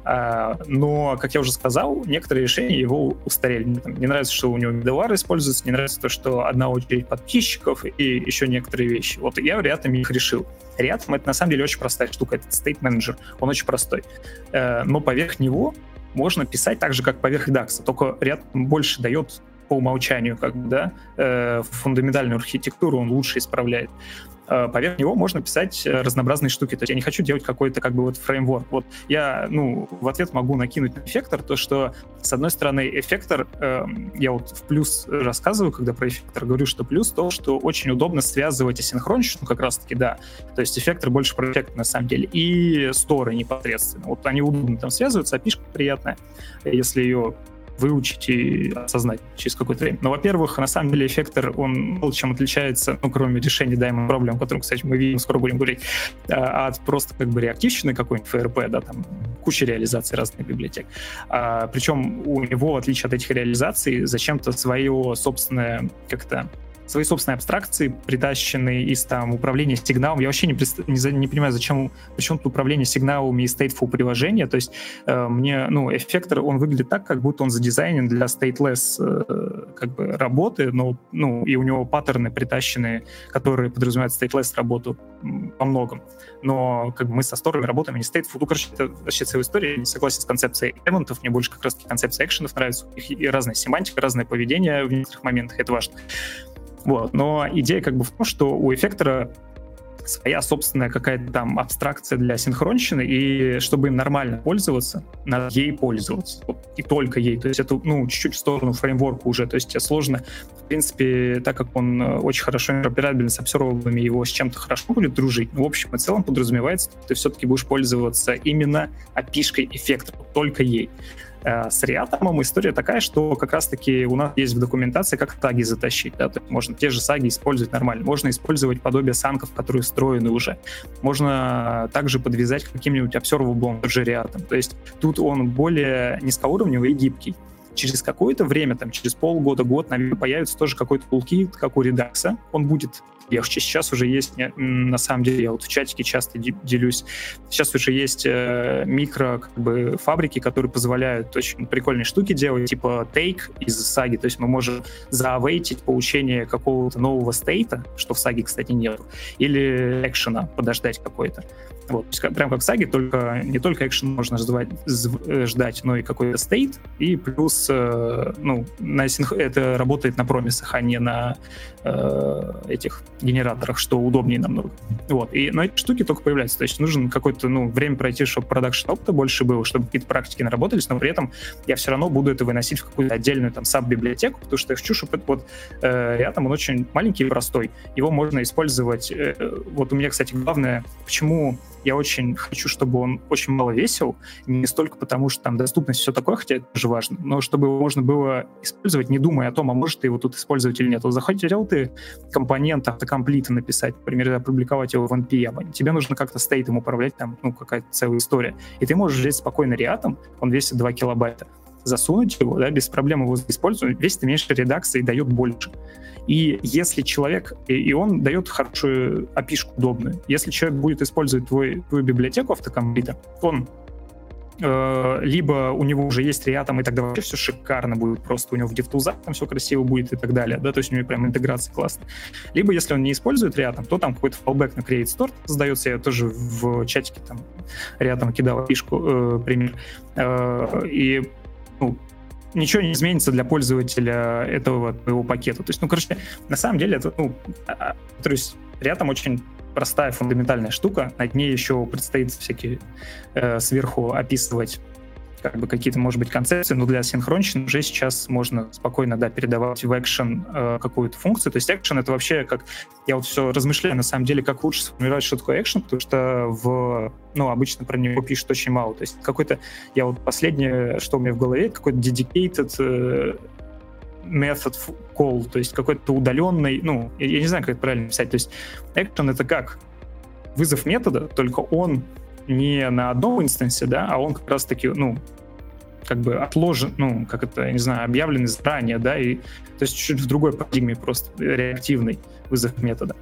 А, но, как я уже сказал, некоторые решения его устарели. Мне, там, не нравится, что у него медовар используется, не нравится то, что одна очередь подписчиков и еще некоторые вещи. Вот я рядом их решил. Рядом это на самом деле очень простая штука, это State Manager, он очень простой. Э, но поверх него можно писать так же, как поверх DAX, только ряд больше дает по умолчанию, как бы, да, э, фундаментальную архитектуру он лучше исправляет. Э, поверх него можно писать э, разнообразные штуки. То есть я не хочу делать какой-то как бы вот фреймворк. Вот я, ну, в ответ могу накинуть на эффектор то, что, с одной стороны, эффектор, э, я вот в плюс рассказываю, когда про эффектор говорю, что плюс то, что очень удобно связывать асинхронщину, как раз-таки, да. То есть эффектор больше про эффект, на самом деле, и сторы непосредственно. Вот они удобно там связываются, а пишка приятная, если ее выучить и осознать через какое-то время. Но, во-первых, на самом деле эффектор, он мало чем отличается, ну, кроме решения Diamond проблем, о котором, кстати, мы видим, скоро будем говорить, а, от просто как бы реактивщины какой-нибудь ФРП, да, там куча реализаций разных библиотек. А, причем у него, в отличие от этих реализаций, зачем-то свое собственное как-то свои собственные абстракции, притащенные из там управления сигналом. Я вообще не, не, не понимаю, зачем, почему тут управление сигналами и stateful приложения. То есть э, мне, ну, эффектор, он выглядит так, как будто он задизайнен для stateless э, как бы работы, но, ну, и у него паттерны притащенные, которые подразумевают stateless работу по многом. Но как бы мы со сторами работаем, а не stateful. Ну, короче, это вообще целая история. Я не согласен с концепцией элементов, мне больше как раз концепция экшенов нравится. У них и разная семантика, разное поведение в некоторых моментах, это важно. Вот. Но идея как бы в том, что у эффектора своя собственная какая-то там абстракция для синхронщины, и чтобы им нормально пользоваться, надо ей пользоваться. И только ей. То есть это, ну, чуть-чуть в сторону фреймворка уже. То есть тебе сложно, в принципе, так как он э, очень хорошо интероперабелен с обсерваблами, его с чем-то хорошо будет дружить. Но, в общем и целом подразумевается, что ты все-таки будешь пользоваться именно опишкой эффекта, только ей. Э, с Реатомом история такая, что как раз-таки у нас есть в документации, как таги затащить. Да? То есть можно те же саги использовать нормально. Можно использовать подобие санков, которые встроены уже. Можно также подвязать каким-нибудь observable тот же Reatom. То есть тут он более низкоуровневый и гибкий через какое-то время, там, через полгода, год, наверное, появится тоже какой-то toolkit, как у Redux. Он будет легче. Сейчас уже есть, на самом деле, я вот в чатике часто делюсь, сейчас уже есть э, микро как бы, фабрики, которые позволяют очень прикольные штуки делать, типа take из саги, то есть мы можем заавейтить получение какого-то нового стейта, что в саге, кстати, нет, или экшена подождать какой-то. Вот, то есть, прям как в саге, только не только экшен можно ждать, э, ждать но и какой-то стейт, и плюс, э, ну, на синх... это работает на промисах, а не на э, этих генераторах, что удобнее намного. Вот, и, но эти штуки только появляются, то есть нужен какое-то, ну, время пройти, чтобы продакшн опыта больше было, чтобы какие-то практики наработались, но при этом я все равно буду это выносить в какую-то отдельную там саб-библиотеку, потому что я хочу, чтобы вот э, рядом он очень маленький и простой, его можно использовать, э, вот у меня, кстати, главное, почему я очень хочу, чтобы он очень мало весил, не столько потому, что там доступность все такое, хотя это тоже важно, но чтобы его можно было использовать, не думая о том, а может ты его тут использовать или нет. Вот захотел ты компонент автокомплита написать, например, опубликовать его в NPM, тебе нужно как-то стейтом управлять, там, ну, какая-то целая история. И ты можешь взять спокойно реатом, он весит 2 килобайта, засунуть его, да, без проблем его использовать, весит меньше редакции и дает больше. И если человек, и, и он дает хорошую опишку удобную, если человек будет использовать твой, твою библиотеку автокомплита, он э, либо у него уже есть Reatom, и тогда вообще все шикарно будет, просто у него в DevTools там все красиво будет и так далее, да, то есть у него прям интеграция классная. Либо если он не использует Reatom, то там какой-то fallback на Create Store создается, я тоже в чатике там Reatom кидал фишку, э, пример, э, и ну, ничего не изменится для пользователя этого твоего пакета. То есть, ну, короче, на самом деле это, ну, а, а, то есть рядом очень простая фундаментальная штука, над ней еще предстоит всякие э, сверху описывать как бы какие-то, может быть, концепции, но для синхронщины уже сейчас можно спокойно, да, передавать в экшен э, какую-то функцию. То есть экшен — это вообще как... Я вот все размышляю, на самом деле, как лучше сформировать, что такое экшен, потому что в... Ну, обычно про него пишут очень мало. То есть какой-то... Я вот последнее, что у меня в голове, какой-то dedicated э, method call, то есть какой-то удаленный, ну, я, я не знаю, как это правильно писать. То есть action — это как вызов метода, только он не на одном инстансе, да, а он как раз-таки, ну, как бы отложен, ну, как это, я не знаю, объявленный заранее, да, и то есть чуть-чуть в другой парадигме просто реактивный вызов метода.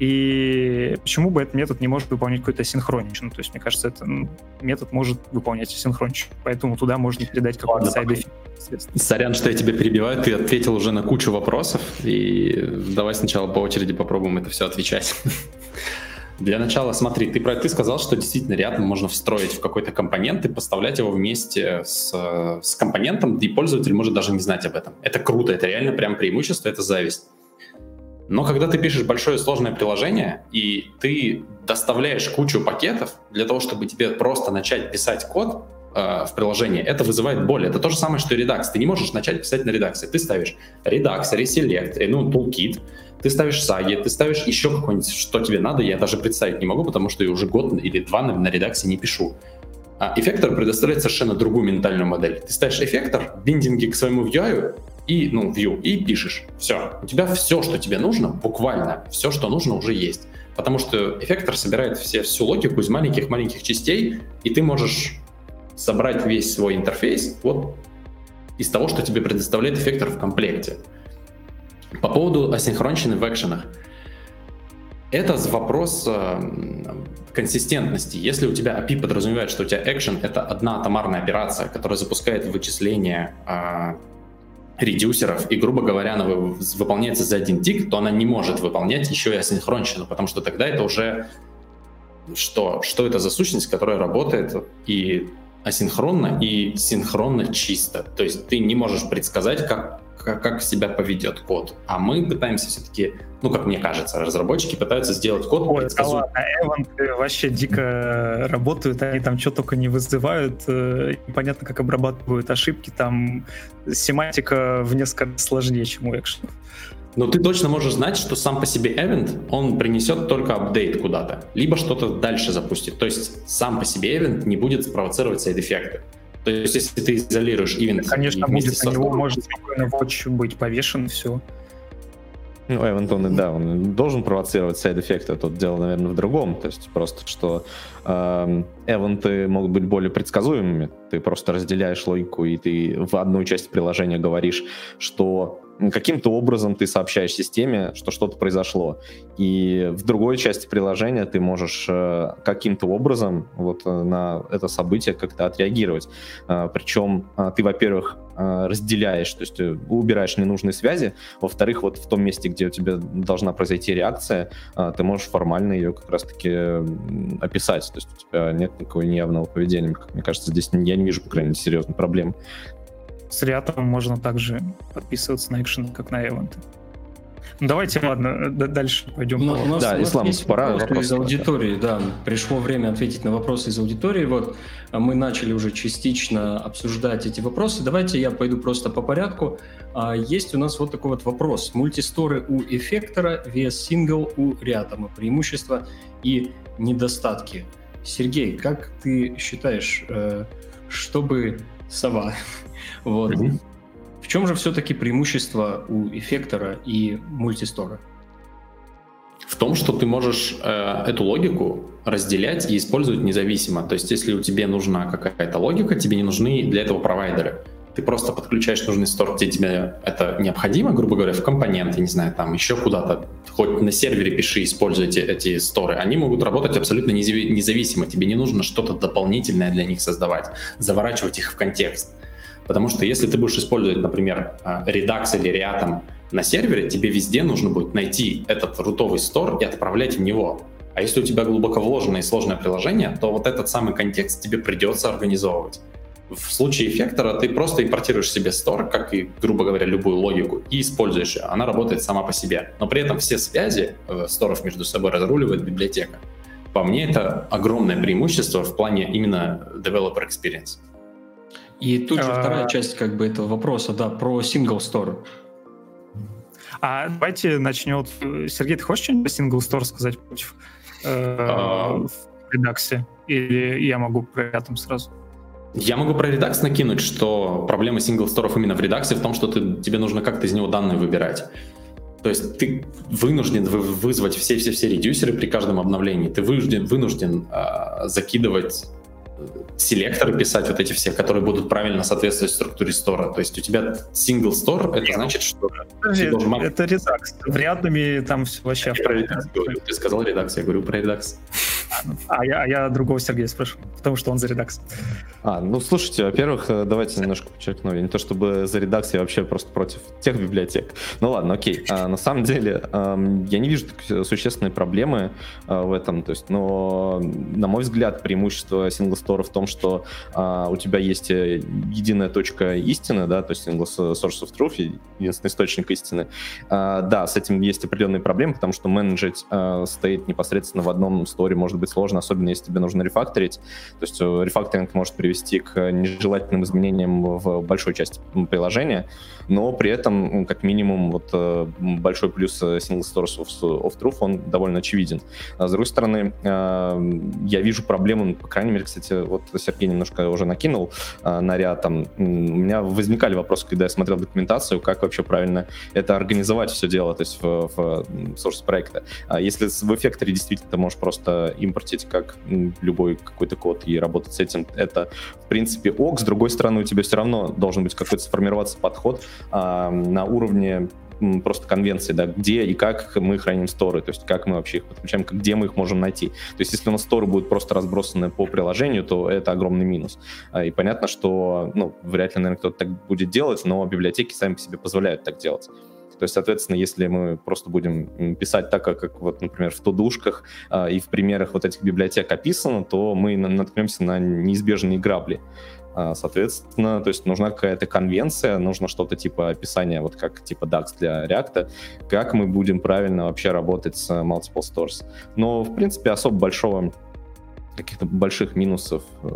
И почему бы этот метод не может выполнять какой-то синхроничный? То есть, мне кажется, этот ну, метод может выполнять синхронично. Поэтому туда можно передать какой-то сайд Сорян, что я тебя перебиваю. Ты ответил уже на кучу вопросов. И давай сначала по очереди попробуем это все отвечать. Для начала, смотри, ты, ты сказал, что действительно рядом можно встроить в какой-то компонент и поставлять его вместе с, с компонентом, и пользователь может даже не знать об этом. Это круто, это реально прям преимущество, это зависть. Но когда ты пишешь большое сложное приложение, и ты доставляешь кучу пакетов для того, чтобы тебе просто начать писать код э, в приложении, это вызывает боль. Это то же самое, что Redux. Ты не можешь начать писать на Redux. Ты ставишь Redux, Reselect, э, ну, Toolkit, ты ставишь саги, ты ставишь еще какой-нибудь, что тебе надо, я даже представить не могу, потому что я уже год или два на, на редакции не пишу. А эффектор предоставляет совершенно другую ментальную модель. Ты ставишь эффектор, биндинги к своему UI и, ну, view, и пишешь. Все. У тебя все, что тебе нужно, буквально все, что нужно, уже есть. Потому что эффектор собирает все, всю логику из маленьких-маленьких частей, и ты можешь собрать весь свой интерфейс вот из того, что тебе предоставляет эффектор в комплекте. По поводу асинхронщины в экшенах. Это вопрос э, консистентности. Если у тебя API подразумевает, что у тебя экшен — это одна атомарная операция, которая запускает вычисление э, редюсеров, и, грубо говоря, она выполняется за один тик, то она не может выполнять еще и асинхронщину, потому что тогда это уже что? Что это за сущность, которая работает и асинхронно, и синхронно чисто. То есть ты не можешь предсказать, как как, как себя поведет код. А мы пытаемся все-таки, ну, как мне кажется, разработчики пытаются сделать код Ой, да ладно, Эванты вообще дико работают, они там что только не вызывают, э, непонятно, как обрабатывают ошибки, там семантика в несколько сложнее, чем у экшенов. Но ты точно можешь знать, что сам по себе event, он принесет только апдейт куда-то, либо что-то дальше запустит. То есть сам по себе event не будет спровоцировать сайд-эффекты. То есть, если ты изолируешь ивент... Конечно, будет, на него может спокойно watch быть повешен, все. Ну, Эвент, он, да, он должен провоцировать сайд-эффекты, тут дело, наверное, в другом, то есть просто, что э, эвенты могут быть более предсказуемыми, ты просто разделяешь логику, и ты в одну часть приложения говоришь, что каким-то образом ты сообщаешь системе, что что-то произошло. И в другой части приложения ты можешь э, каким-то образом вот э, на это событие как-то отреагировать. Э, причем ты, во-первых, разделяешь, то есть убираешь ненужные связи, во-вторых, вот в том месте, где у тебя должна произойти реакция, ты можешь формально ее как раз-таки описать, то есть у тебя нет никакого неявного поведения. Мне кажется, здесь я не вижу, по крайней мере, серьезной проблемы с Реатом можно также подписываться на экшен, как на эвенты. Ну, давайте, ладно, дальше пойдем. Но, у нас, да, у нас Ислам, есть пора вопросы из аудитории, да. Пришло время ответить на вопросы из аудитории. Вот а мы начали уже частично обсуждать эти вопросы. Давайте я пойду просто по порядку. А, есть у нас вот такой вот вопрос. Мультисторы у эффектора, VS Single у Реатома. Преимущества и недостатки. Сергей, как ты считаешь, э, чтобы сова вот. Mm-hmm. В чем же все-таки преимущество у эффектора и мультистора? В том, что ты можешь э, эту логику разделять и использовать независимо. То есть, если у тебя нужна какая-то логика, тебе не нужны для этого провайдеры. Ты просто подключаешь нужный стор, где тебе это необходимо, грубо говоря, в компоненты, не знаю, там еще куда-то, хоть на сервере пиши, используйте эти сторы, они могут работать абсолютно независимо, тебе не нужно что-то дополнительное для них создавать, заворачивать их в контекст. Потому что если ты будешь использовать, например, а, Redux или Reatom на сервере, тебе везде нужно будет найти этот рутовый стор и отправлять в него. А если у тебя глубоко вложенное и сложное приложение, то вот этот самый контекст тебе придется организовывать. В случае эффектора ты просто импортируешь себе стор, как и, грубо говоря, любую логику, и используешь ее. Она работает сама по себе. Но при этом все связи э, сторов между собой разруливает библиотека. По мне, это огромное преимущество в плане именно developer experience. И тут же а... вторая часть как бы этого вопроса, да, про single store. А давайте начнем. Сергей, ты хочешь что-нибудь про single store сказать против э, а... в редаксе? Или я могу про этом сразу? Я могу про Redux накинуть, что проблема сингл-сторов именно в Redux в том, что ты, тебе нужно как-то из него данные выбирать. То есть ты вынужден вызвать все-все-все редюсеры при каждом обновлении. Ты вынужден, вынужден э, закидывать селекторы писать вот эти все, которые будут правильно соответствовать структуре стора. То есть у тебя single store, это значит, что Подожди, должен... Это Redux. Врядными там все вообще... Я про Redux говорю. Ты сказал Redux, я говорю про Redux. А я, а я другого Сергея спрошу, потому что он за Redux. А, ну слушайте, во-первых, э, давайте немножко подчеркну. Не то чтобы за Redux, я вообще просто против тех библиотек. Ну ладно, окей. А, на самом деле, я не вижу существенной проблемы э, в этом. То есть, но, на мой взгляд, преимущество single store в том, что а, у тебя есть э, единая точка истины, да, то есть single source of truth, единственный источник истины. А, да, с этим есть определенные проблемы, потому что менеджить а, стоит непосредственно в одном сторе может быть сложно, особенно если тебе нужно рефакторить. То есть э, рефакторинг может привести к нежелательным изменениям в большой части приложения, но при этом, как минимум, вот э, большой плюс single source of, of truth, он довольно очевиден. А с другой стороны, я вижу проблему, по крайней мере, кстати, вот Сергей немножко уже накинул а, на ряд, там, у меня возникали вопросы, когда я смотрел документацию, как вообще правильно это организовать все дело, то есть в, в source проекта. А если в эффекторе действительно ты можешь просто импортить как любой какой-то код и работать с этим, это, в принципе, ок. С другой стороны, у тебя все равно должен быть какой-то сформироваться подход а, на уровне просто конвенции, да, где и как мы храним сторы, то есть как мы вообще их подключаем, где мы их можем найти. То есть если у нас сторы будут просто разбросаны по приложению, то это огромный минус. А, и понятно, что, ну, вряд ли, наверное, кто-то так будет делать, но библиотеки сами по себе позволяют так делать. То есть, соответственно, если мы просто будем писать так, как, вот, например, в тудушках э, и в примерах вот этих библиотек описано, то мы наткнемся на неизбежные грабли. А, соответственно, то есть нужна какая-то конвенция, нужно что-то типа описания, вот как типа DAX для React, как мы будем правильно вообще работать с multiple stores. Но, в принципе, особо большого каких-то больших минусов э,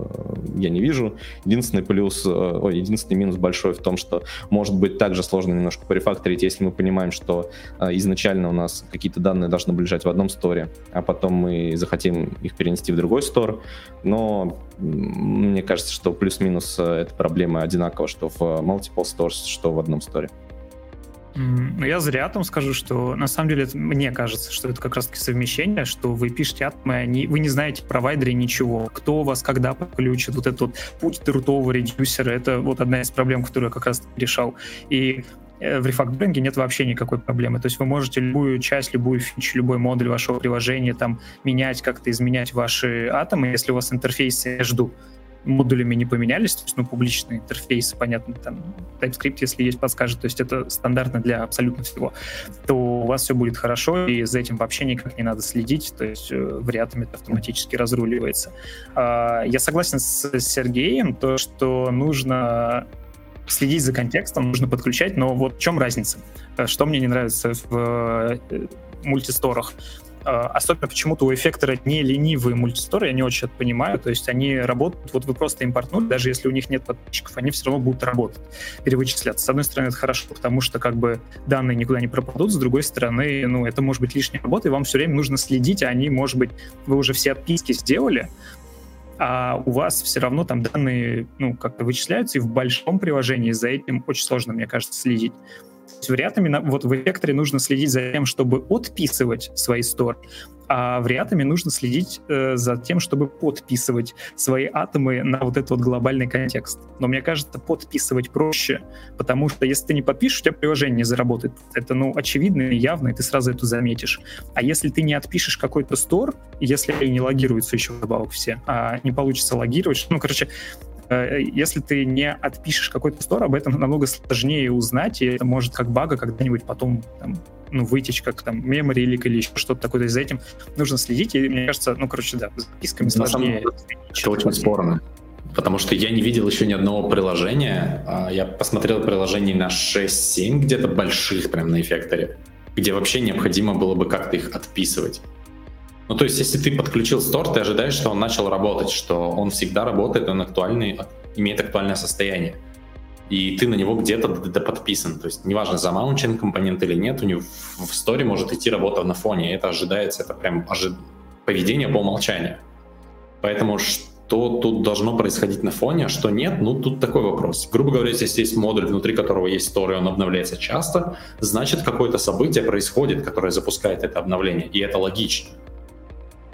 я не вижу. Единственный плюс, э, ой, единственный минус большой в том, что может быть также сложно немножко порефакторить, если мы понимаем, что э, изначально у нас какие-то данные должны были лежать в одном сторе, а потом мы захотим их перенести в другой стор. Но мне кажется, что плюс-минус э, эта проблема одинакова, что в multiple stores, что в одном сторе. Ну, я зря там скажу, что на самом деле мне кажется, что это как раз-таки совмещение, что вы пишете атомы, они, вы не знаете провайдере ничего, кто у вас когда подключит, вот этот вот путь рутового редюсера, это вот одна из проблем, которую я как раз решал. И э, в рефакторинге нет вообще никакой проблемы. То есть вы можете любую часть, любую фичу, любой модуль вашего приложения там менять, как-то изменять ваши атомы, если у вас интерфейсы жду модулями не поменялись, то есть, ну, публичные интерфейсы, понятно, там, TypeScript, если есть, подскажет, то есть это стандартно для абсолютно всего, то у вас все будет хорошо, и за этим вообще никак не надо следить, то есть э, вариантами это автоматически разруливается. А, я согласен с Сергеем, то, что нужно следить за контекстом, нужно подключать, но вот в чем разница? Что мне не нравится в э, мультисторах? А, особенно почему-то у эффектора не ленивые мультисторы, я не очень это понимаю, то есть они работают, вот вы просто импортнули, даже если у них нет подписчиков, они все равно будут работать, перевычисляться. С одной стороны, это хорошо, потому что как бы данные никуда не пропадут, с другой стороны, ну, это может быть лишняя работа, и вам все время нужно следить, а они, может быть, вы уже все отписки сделали, а у вас все равно там данные, ну, как-то вычисляются, и в большом приложении за этим очень сложно, мне кажется, следить. Вариантами вот в векторе нужно следить за тем, чтобы отписывать свои стор, А в реатоме нужно следить э, за тем, чтобы подписывать свои атомы на вот этот вот глобальный контекст. Но мне кажется, подписывать проще, потому что если ты не подпишешь, у тебя приложение не заработает. Это, ну, очевидно и явно, и ты сразу это заметишь. А если ты не отпишешь какой-то стор, если они не логируются еще вдобавок все, а не получится логировать, ну, короче, если ты не отпишешь какой-то стор, об этом намного сложнее узнать, и это может как бага когда-нибудь потом там, ну, вытечка, как там, memory лик или еще что-то такое. То есть за этим нужно следить, и мне кажется, ну, короче, да, с записками сложнее. Это очень спорно. Потому что я не видел еще ни одного приложения. А, я посмотрел приложений на 6-7 где-то больших прям на эффекторе, где вообще необходимо было бы как-то их отписывать. Ну, то есть, если ты подключил стор, ты ожидаешь, что он начал работать, что он всегда работает, он актуальный, имеет актуальное состояние и ты на него где-то подписан. То есть неважно, замаунчен компонент или нет, у него в сторе может идти работа на фоне, это ожидается, это прям ожи... поведение по умолчанию. Поэтому что тут должно происходить на фоне, а что нет, ну тут такой вопрос. Грубо говоря, если есть модуль, внутри которого есть стор, и он обновляется часто, значит какое-то событие происходит, которое запускает это обновление, и это логично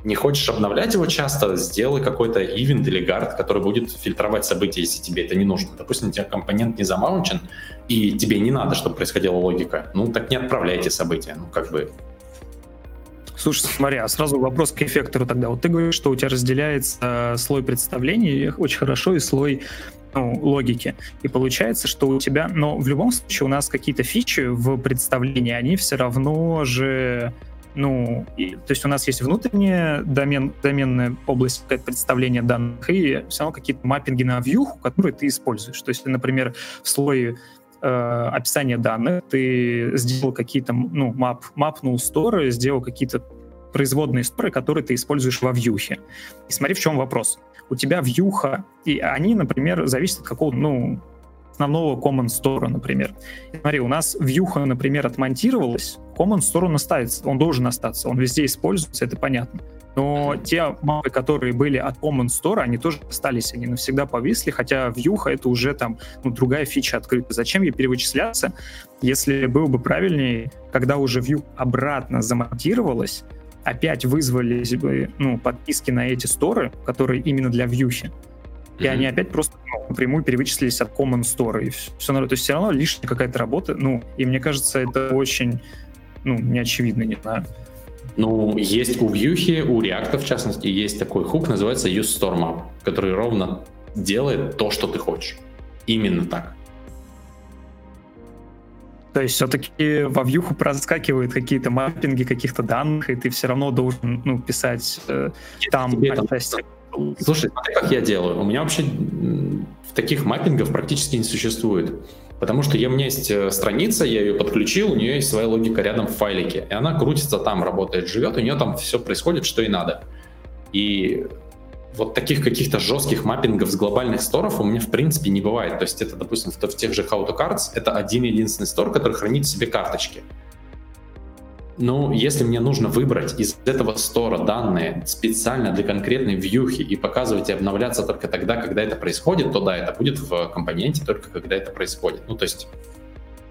не хочешь обновлять его часто, сделай какой-то ивент или гард, который будет фильтровать события, если тебе это не нужно. Допустим, у тебя компонент не замаунчен, и тебе не надо, чтобы происходила логика. Ну, так не отправляйте события. Ну, как бы Слушай, смотри, а сразу вопрос к эффектору тогда. Вот ты говоришь, что у тебя разделяется э, слой представлений очень хорошо и слой ну, логики. И получается, что у тебя... Но в любом случае у нас какие-то фичи в представлении, они все равно же ну, и, то есть у нас есть внутренняя домен, доменная область какое-то представление данных, и все равно какие-то маппинги на вьюху, которые ты используешь. То есть, например, в слое э, описания данных ты сделал какие-то, ну, мап, мапнул сторы, сделал какие-то производные сторы, которые ты используешь во вьюхе. И смотри, в чем вопрос. У тебя вьюха, и они, например, зависят от какого, ну, основного Common Store, например. Смотри, у нас вьюха, например, отмонтировалась, Common Store он он должен остаться, он везде используется, это понятно. Но те мапы, которые были от Common Store, они тоже остались, они навсегда повисли, хотя вьюха это уже там ну, другая фича открыта. Зачем ей перевычисляться, если было бы правильнее, когда уже вью обратно замонтировалась, опять вызвали бы ну, подписки на эти сторы, которые именно для вьюхи, и mm-hmm. они опять просто ну, напрямую перевычислились от Common Store. И все, то есть все равно лишняя какая-то работа. Ну, и мне кажется, это очень, ну, неочевидно, не знаю. Ну, есть у Vue, у React, в частности, есть такой хук, называется Use Store Map, который ровно делает то, что ты хочешь. Именно так. То есть все-таки во вьюху проскакивают какие-то маппинги каких-то данных, и ты все равно должен ну, писать э, там отчасти. Слушай, смотри, как я делаю. У меня вообще таких маппингов практически не существует. Потому что у меня есть э, страница, я ее подключил, у нее есть своя логика рядом в файлике. И она крутится там, работает, живет, у нее там все происходит, что и надо. И вот таких каких-то жестких маппингов с глобальных сторов у меня в принципе не бывает. То есть это, допустим, в, в тех же How to Cards это один единственный стор, который хранит в себе карточки. Ну, если мне нужно выбрать из этого стора данные специально для конкретной вьюхи и показывать и обновляться только тогда, когда это происходит, то да, это будет в компоненте только когда это происходит. Ну, то есть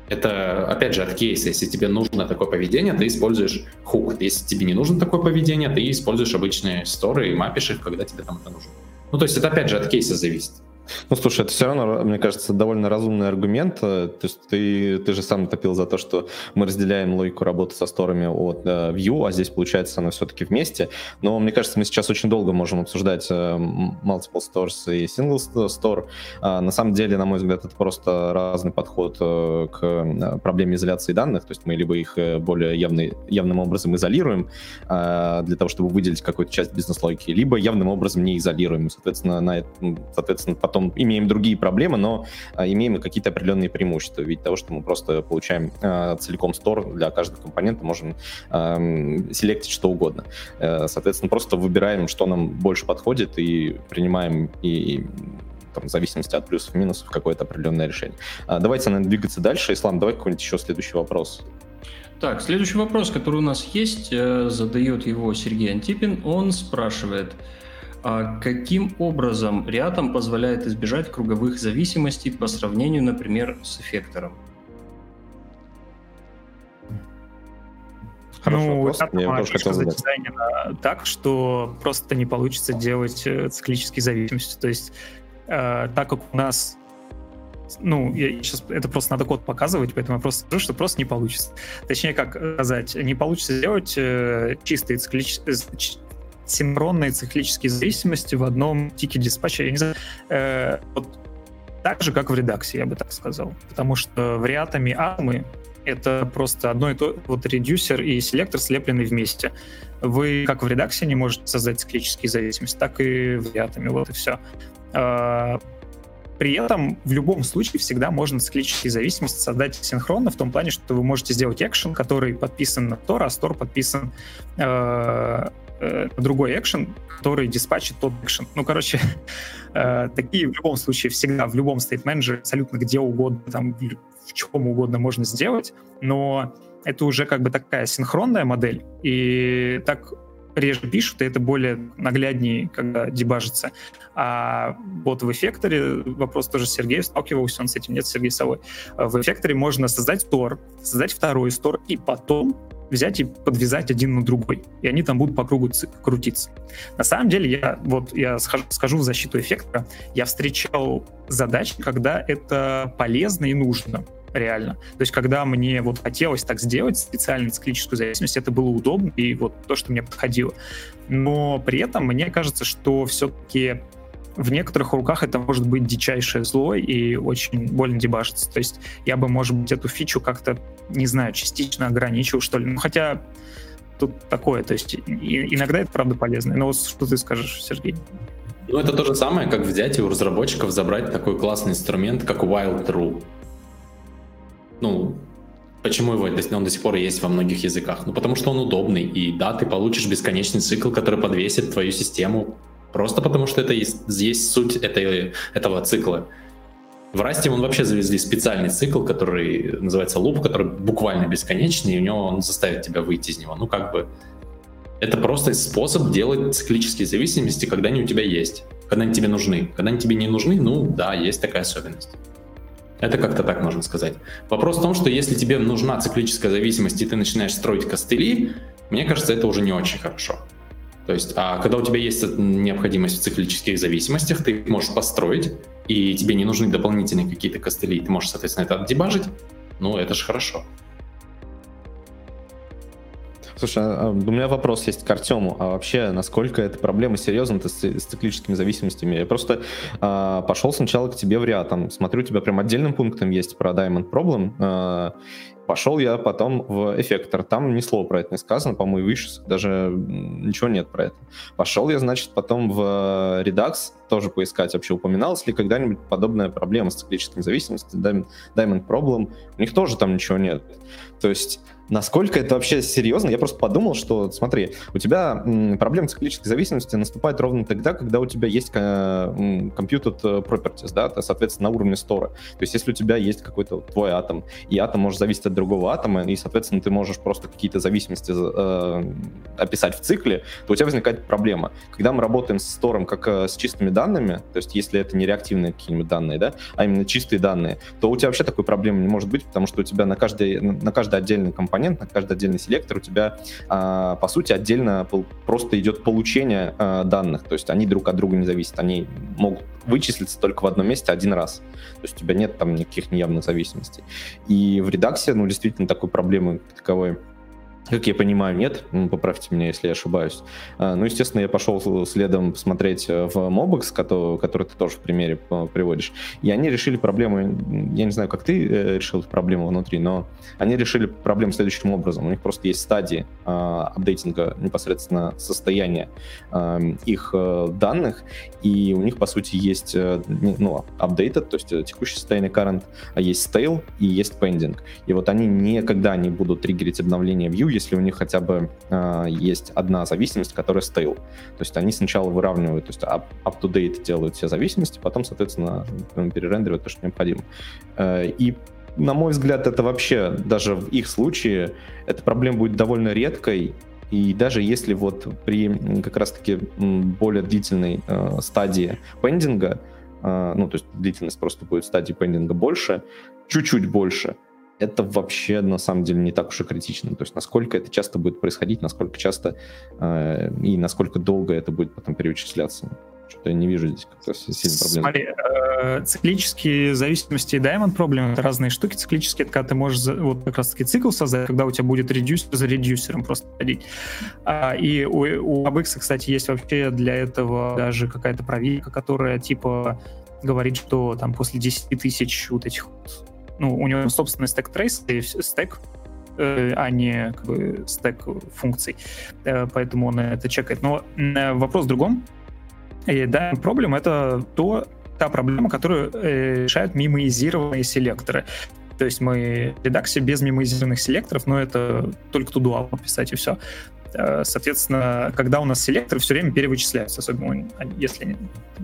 это, опять же, от кейса. Если тебе нужно такое поведение, ты используешь хук. Если тебе не нужно такое поведение, ты используешь обычные сторы и мапишь их, когда тебе там это нужно. Ну, то есть это, опять же, от кейса зависит. Ну, слушай, это все равно, мне кажется, довольно разумный аргумент. То есть ты, ты же сам топил за то, что мы разделяем логику работы со сторами от э, Vue, а здесь, получается, она все-таки вместе. Но мне кажется, мы сейчас очень долго можем обсуждать э, multiple stores и single store. А, на самом деле, на мой взгляд, это просто разный подход э, к э, проблеме изоляции данных. То есть мы либо их э, более явный, явным образом изолируем э, для того, чтобы выделить какую-то часть бизнес-логики, либо явным образом не изолируем. Соответственно, на, соответственно, потом имеем другие проблемы, но а, имеем какие-то определенные преимущества в виде того, что мы просто получаем а, целиком стор для каждого компонента, можем а, селектить что угодно. А, соответственно, просто выбираем, что нам больше подходит, и принимаем и там, в зависимости от плюсов и минусов какое-то определенное решение. Давайте, наверное, двигаться дальше. Ислам, давай какой-нибудь еще следующий вопрос. Так, следующий вопрос, который у нас есть, э, задает его Сергей Антипин. Он спрашивает, а каким образом Reatom позволяет избежать круговых зависимостей по сравнению, например, с эффектором? Хороший ну, вопрос. Я тоже хотел задать. так, что просто не получится делать э, циклические зависимости. То есть, э, так как у нас ну, я сейчас это просто надо код показывать, поэтому я просто скажу, что просто не получится. Точнее, как сказать, не получится сделать э, чистые циклические э, синхронные циклические зависимости в одном тике диспатча. Я не знаю, э, вот так же, как в редаксе, я бы так сказал. Потому что в реатами атомы это просто одно и то, вот редюсер и селектор слеплены вместе. Вы, как в редаксе, не можете создать циклические зависимости, так и в реатами, вот и все. А, при этом в любом случае всегда можно циклические зависимости создать синхронно, в том плане, что вы можете сделать экшен, который подписан на Тор, а Тор подписан э, э, другой экшен, который диспатчит тот экшен. Ну, короче, э, такие в любом случае всегда, в любом manager абсолютно где угодно, там, в чем угодно можно сделать, но это уже как бы такая синхронная модель, и так реже пишут, и это более нагляднее, когда дебажится. А вот в эффекторе, вопрос тоже Сергей сталкивался, он с этим нет, Сергей Совой. В эффекторе можно создать стор, создать второй стор, и потом взять и подвязать один на другой. И они там будут по кругу крутиться. На самом деле, я вот я скажу, в защиту эффекта, я встречал задачи, когда это полезно и нужно реально. То есть, когда мне вот хотелось так сделать, специально циклическую зависимость, это было удобно, и вот то, что мне подходило. Но при этом мне кажется, что все-таки в некоторых руках это может быть дичайшее зло и очень больно дебажиться. То есть я бы, может быть, эту фичу как-то, не знаю, частично ограничил, что ли. Ну, хотя тут такое, то есть и, иногда это правда полезно. Но вот что ты скажешь, Сергей? Ну, это то же самое, как взять и у разработчиков забрать такой классный инструмент, как Wild True ну, Почему его он до сих пор есть во многих языках? Ну, потому что он удобный, и да, ты получишь бесконечный цикл, который подвесит твою систему, просто потому что это есть, есть суть этой, этого цикла. В Расте он вообще завезли специальный цикл, который называется луп, который буквально бесконечный, и у него он заставит тебя выйти из него. Ну, как бы, это просто способ делать циклические зависимости, когда они у тебя есть, когда они тебе нужны. Когда они тебе не нужны, ну, да, есть такая особенность. Это как-то так можно сказать. Вопрос в том, что если тебе нужна циклическая зависимость, и ты начинаешь строить костыли, мне кажется, это уже не очень хорошо. То есть, а когда у тебя есть необходимость в циклических зависимостях, ты их можешь построить, и тебе не нужны дополнительные какие-то костыли, ты можешь, соответственно, это отдебажить, ну, это же хорошо. Слушай, а, а, у меня вопрос есть к Артему. А вообще, насколько эта проблема серьезна с, с циклическими зависимостями? Я просто а, пошел сначала к тебе в ряд. Там, смотрю, у тебя прям отдельным пунктом есть про Diamond Problem. А, пошел я потом в эффектор. Там ни слова про это не сказано, по-моему, выше даже ничего нет про это. Пошел я, значит, потом в Redux, тоже поискать вообще, упоминалась ли когда-нибудь подобная проблема с циклическими зависимостями, Diamond Problem. У них тоже там ничего нет. То есть Насколько это вообще серьезно? Я просто подумал, что, смотри, у тебя проблема циклической зависимости наступает ровно тогда, когда у тебя есть computed э, properties, да, соответственно, на уровне стора. То есть если у тебя есть какой-то твой атом, и атом может зависеть от другого атома, и, соответственно, ты можешь просто какие-то зависимости э, описать в цикле, то у тебя возникает проблема. Когда мы работаем с стором как э, с чистыми данными, то есть если это не реактивные какие-нибудь данные, да, а именно чистые данные, то у тебя вообще такой проблемы не может быть, потому что у тебя на каждый, на каждый отдельный компонент компонент, на каждый отдельный селектор у тебя, а, по сути, отдельно просто идет получение а, данных, то есть они друг от друга не зависят, они могут вычислиться только в одном месте один раз. То есть у тебя нет там никаких неявных зависимостей. И в редаксе, ну, действительно, такой проблемы таковой как я понимаю, нет. Поправьте меня, если я ошибаюсь. А, ну, естественно, я пошел следом посмотреть э, в Mobex, который, который ты тоже в примере э, приводишь. И они решили проблему, я не знаю, как ты э, решил эту проблему внутри, но они решили проблему следующим образом. У них просто есть стадии а, апдейтинга непосредственно состояния а, их данных, и у них, по сути, есть ну, updated, то есть текущее состояние current, а есть stale и есть pending. И вот они никогда не будут триггерить обновление view, если у них хотя бы э, есть одна зависимость, которая stale. То есть они сначала выравнивают, то есть up-to-date делают все зависимости, потом, соответственно, перерендеривают то, что необходимо. Э, и на мой взгляд, это вообще, даже в их случае, эта проблема будет довольно редкой, и даже если вот при как раз-таки более длительной э, стадии пендинга, э, ну, то есть длительность просто будет стадии пендинга больше, чуть-чуть больше, это вообще на самом деле не так уж и критично. То есть насколько это часто будет происходить, насколько часто э, и насколько долго это будет потом перечисляться. Что-то я не вижу здесь как-то сильно проблем. Смотри, э, циклические зависимости и diamond проблемы — это разные штуки. Циклические — это когда ты можешь вот как раз-таки цикл создать, когда у тебя будет редюсер за редюсером просто ходить. А, и у, у ABX, кстати, есть вообще для этого даже какая-то проверка, которая типа говорит, что там после 10 тысяч вот этих ну, у него собственный стек трейс, стек, э, а не как бы, стек функций, э, поэтому он это чекает. Но э, вопрос в другом. И, да, проблема — это то, та проблема, которую решают мимоизированные селекторы. То есть мы редаксе без мимоизированных селекторов, но это только туда писать и все. Э, соответственно, когда у нас селекторы все время перевычисляются, особенно если они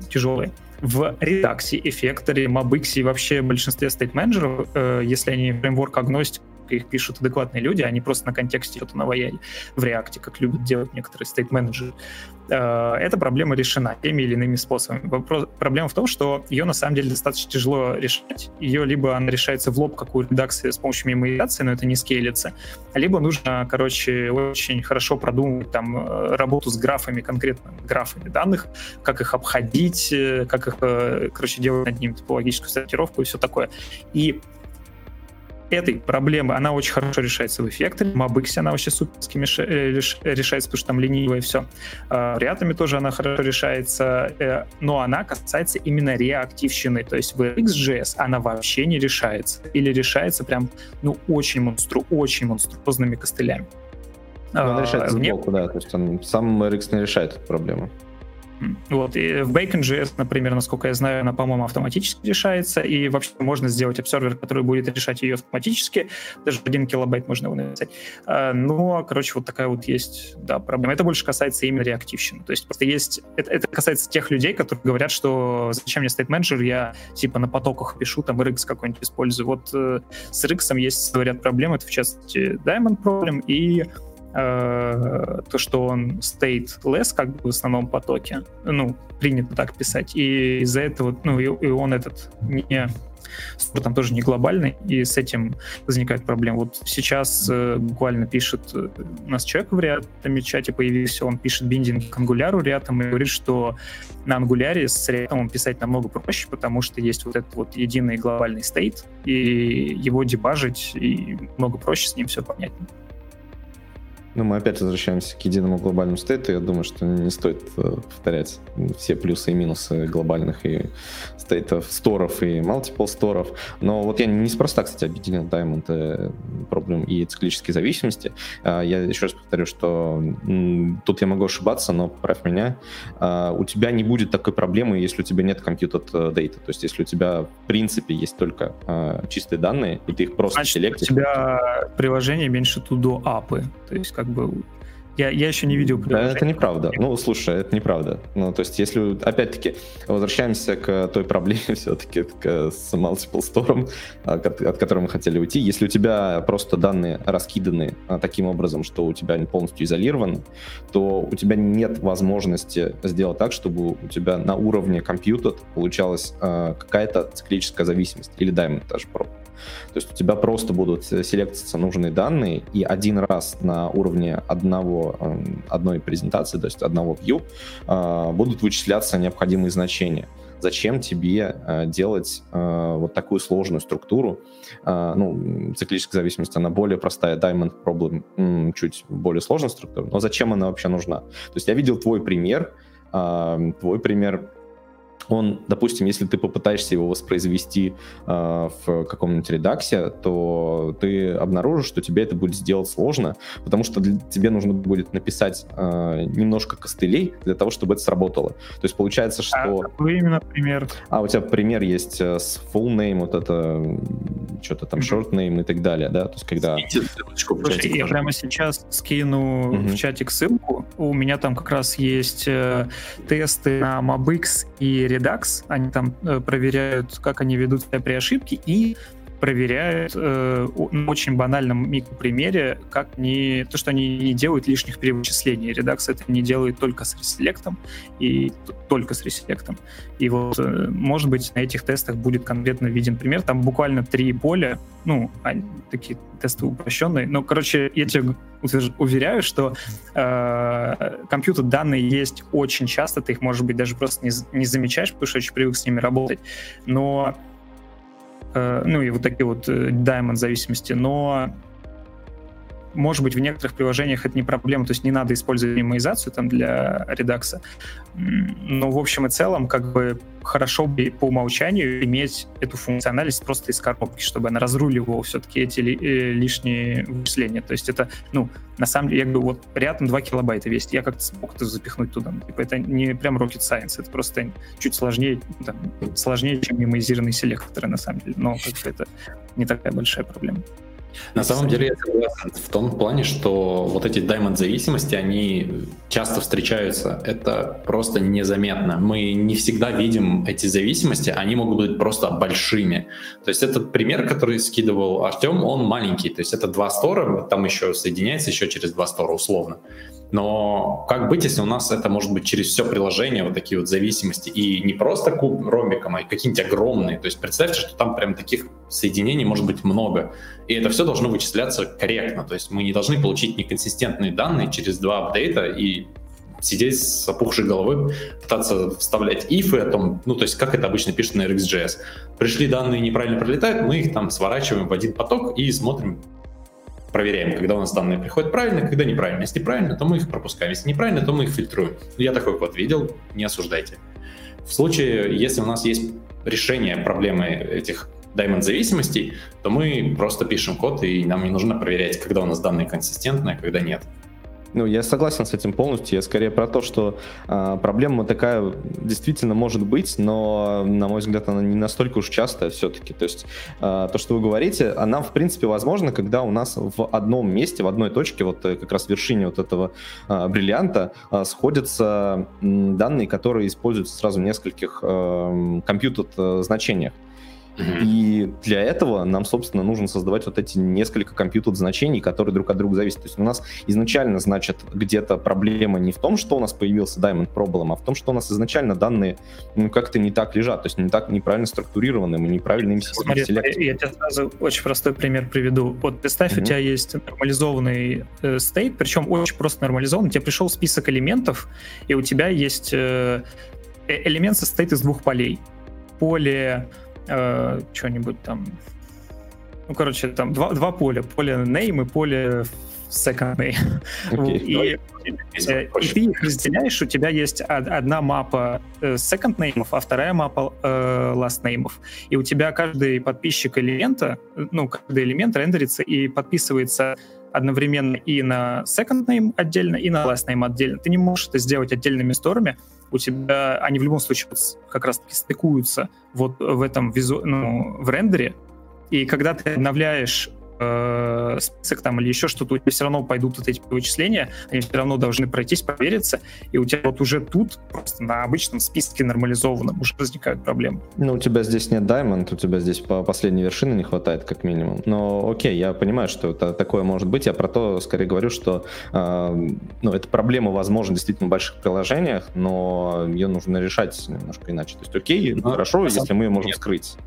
тяжелые. В редаксе, эффекторе, MobX и вообще большинстве стейт-менеджеров, э, если они фреймворк агностик, их пишут адекватные люди, они просто на контексте что-то наваяли в реакте, как любят делать некоторые стейт-менеджеры. Э, эта проблема решена теми или иными способами. Вопрос, проблема в том, что ее на самом деле достаточно тяжело решать. Ее либо она решается в лоб, как у редакции, с помощью мемоизации, но это не скейлится, либо нужно, короче, очень хорошо продумать там э, работу с графами, конкретно графами данных, как их обходить, э, как их, короче, делать над ним топологическую сортировку и все такое. И этой проблемы она очень хорошо решается в эффекторе. В MobX она вообще суперски э, решается, потому что там ленивое и все. В React тоже она хорошо решается, э, но она касается именно реактивщины. То есть в RxJS она вообще не решается. Или решается прям, ну, очень монстру, очень монструозными костылями. Но она решается сбоку, да, то есть он, сам RX не решает эту проблему. Вот, и в Bacon.js, например, насколько я знаю, она, по-моему, автоматически решается, и вообще можно сделать обсервер, который будет решать ее автоматически, даже один килобайт можно его написать. А, но, короче, вот такая вот есть, да, проблема. Это больше касается именно реактивщины. То есть просто есть... Это, это касается тех людей, которые говорят, что зачем мне State Manager, я типа на потоках пишу, там RX какой-нибудь использую. Вот э, с RX есть ряд проблем, это в частности Diamond Problem и Э, то, что он stateless, как бы в основном потоке, ну, принято так писать, и из-за этого, ну, и, и он этот не там тоже не глобальный, и с этим возникает проблема. Вот сейчас э, буквально пишет э, у нас человек в рядом чате появился, он пишет биндинг к ангуляру рядом и говорит, что на ангуляре с рядом писать намного проще, потому что есть вот этот вот единый глобальный стейт, и его дебажить и много проще, с ним все понятно. Ну, мы опять возвращаемся к единому глобальному стейту. Я думаю, что не стоит э, повторять все плюсы и минусы глобальных и стейтов, сторов и multiple сторов. Но вот я неспроста, кстати, объединил Diamond э, проблем и циклические зависимости. А, я еще раз повторю, что тут я могу ошибаться, но поправь меня. А, у тебя не будет такой проблемы, если у тебя нет computed э, data. То есть если у тебя в принципе есть только а, чистые данные, и ты их просто Значит, селектишь. у тебя приложение меньше туда апы. То есть как бы я, я еще не видел Да, это неправда. Ну, слушай, это неправда. Ну, то есть, если, опять-таки, возвращаемся к той проблеме все-таки с multiple store, а, от которой мы хотели уйти. Если у тебя просто данные раскиданы а, таким образом, что у тебя они полностью изолированы, то у тебя нет возможности сделать так, чтобы у тебя на уровне компьютера получалась а, какая-то циклическая зависимость или diamond даже. То есть у тебя просто будут селектиться нужные данные, и один раз на уровне одного, эм, одной презентации, то есть одного view, э, будут вычисляться необходимые значения зачем тебе э, делать э, вот такую сложную структуру. Э, ну, циклическая зависимость, она более простая, Diamond Problem чуть более сложная структура, но зачем она вообще нужна? То есть я видел твой пример, э, твой пример он, допустим, если ты попытаешься его воспроизвести э, в каком-нибудь редаксе, то ты обнаружишь, что тебе это будет сделать сложно, потому что для, тебе нужно будет написать э, немножко костылей для того, чтобы это сработало. То есть получается, что... А какой именно пример? А у тебя пример есть э, с full name, вот это что-то там short name и так далее, да? То есть когда... Слушай, я прямо сейчас скину mm-hmm. в чатик ссылку. У меня там как раз есть э, тесты на MobX и Redux, они там э, проверяют, как они ведут себя при ошибке, и проверяют э, на очень банальном микропримере, как не то, что они не делают лишних перевычислений. Redux это не делает только с реселектом и только с реселектом. И вот, э, может быть, на этих тестах будет конкретно виден пример. Там буквально три поля, ну, они, такие тесты упрощенные. Но, короче, я тебе уверяю, что э, компьютер данные есть очень часто, ты их, может быть, даже просто не, не замечаешь, потому что очень привык с ними работать. Но ну и вот такие вот э, Diamond зависимости, но может быть, в некоторых приложениях это не проблема, то есть не надо использовать минимизацию там для редакса. Но в общем и целом, как бы хорошо бы по умолчанию иметь эту функциональность просто из коробки, чтобы она разруливала все-таки эти ли, э, лишние вычисления. То есть это, ну, на самом деле, я говорю, вот рядом 2 килобайта весит, я как-то смог это запихнуть туда. Типа это не прям rocket science, это просто чуть сложнее, там, сложнее, чем мемоизированные селекторы, на самом деле. Но как бы это не такая большая проблема. На самом деле я согласен в том плане, что вот эти diamond зависимости, они часто встречаются. Это просто незаметно. Мы не всегда видим эти зависимости, они могут быть просто большими. То есть этот пример, который скидывал Артем, он маленький. То есть это два стора, там еще соединяется еще через два стора условно. Но как быть, если у нас это может быть через все приложение, вот такие вот зависимости, и не просто куб ромбиком, а какие-нибудь огромные. То есть представьте, что там прям таких соединений может быть много. И это все должно вычисляться корректно. То есть мы не должны получить неконсистентные данные через два апдейта и сидеть с опухшей головой, пытаться вставлять ифы о том, ну, то есть как это обычно пишут на RxJS. Пришли данные неправильно пролетают, мы их там сворачиваем в один поток и смотрим, проверяем, когда у нас данные приходят правильно, когда неправильно. Если правильно, то мы их пропускаем. Если неправильно, то мы их фильтруем. Я такой код видел, не осуждайте. В случае, если у нас есть решение проблемы этих Diamond зависимостей, то мы просто пишем код, и нам не нужно проверять, когда у нас данные консистентные, а когда нет. Ну, я согласен с этим полностью. Я скорее про то, что э, проблема такая действительно может быть, но, на мой взгляд, она не настолько уж частая все-таки. То есть э, то, что вы говорите, она, в принципе, возможна, когда у нас в одном месте, в одной точке, вот э, как раз в вершине вот этого э, бриллианта, э, сходятся э, данные, которые используются сразу в нескольких э, компьютер-значениях. И для этого нам, собственно, нужно создавать вот эти несколько компьютер значений, которые друг от друга зависят. То есть у нас изначально, значит, где-то проблема не в том, что у нас появился Diamond Problem, а в том, что у нас изначально данные ну, как-то не так лежат, то есть не так неправильно структурированы, мы неправильно им Смотри, я тебе сразу очень простой пример приведу. Вот представь, mm-hmm. у тебя есть нормализованный э, причем очень просто нормализованный. Тебе пришел список элементов, и у тебя есть э, э элемент состоит из двух полей. Поле э, что-нибудь там. Ну, короче, там два, два поля. Поле name и поле second name. Okay, и, и, ты их разделяешь, у тебя есть одна мапа э, second name, а вторая мапа э, last name. И у тебя каждый подписчик элемента, ну, каждый элемент рендерится и подписывается одновременно и на second name отдельно, и на last name отдельно. Ты не можешь это сделать отдельными сторами, у тебя они в любом случае как раз-таки стыкуются вот в этом визу, ну, в рендере, и когда ты обновляешь э, список там или еще что-то, у тебя все равно пойдут вот эти вычисления, они все равно должны пройтись, провериться, и у тебя вот уже тут, просто на обычном списке нормализованном, уже возникают проблемы. Ну, у тебя здесь нет Diamond, у тебя здесь по последней вершины не хватает, как минимум. Но окей, я понимаю, что это такое может быть, я про то скорее говорю, что э, ну, эта проблема возможна действительно в больших приложениях, но ее нужно решать немножко иначе. То есть окей, ну, хорошо, если мы ее можем нет. скрыть.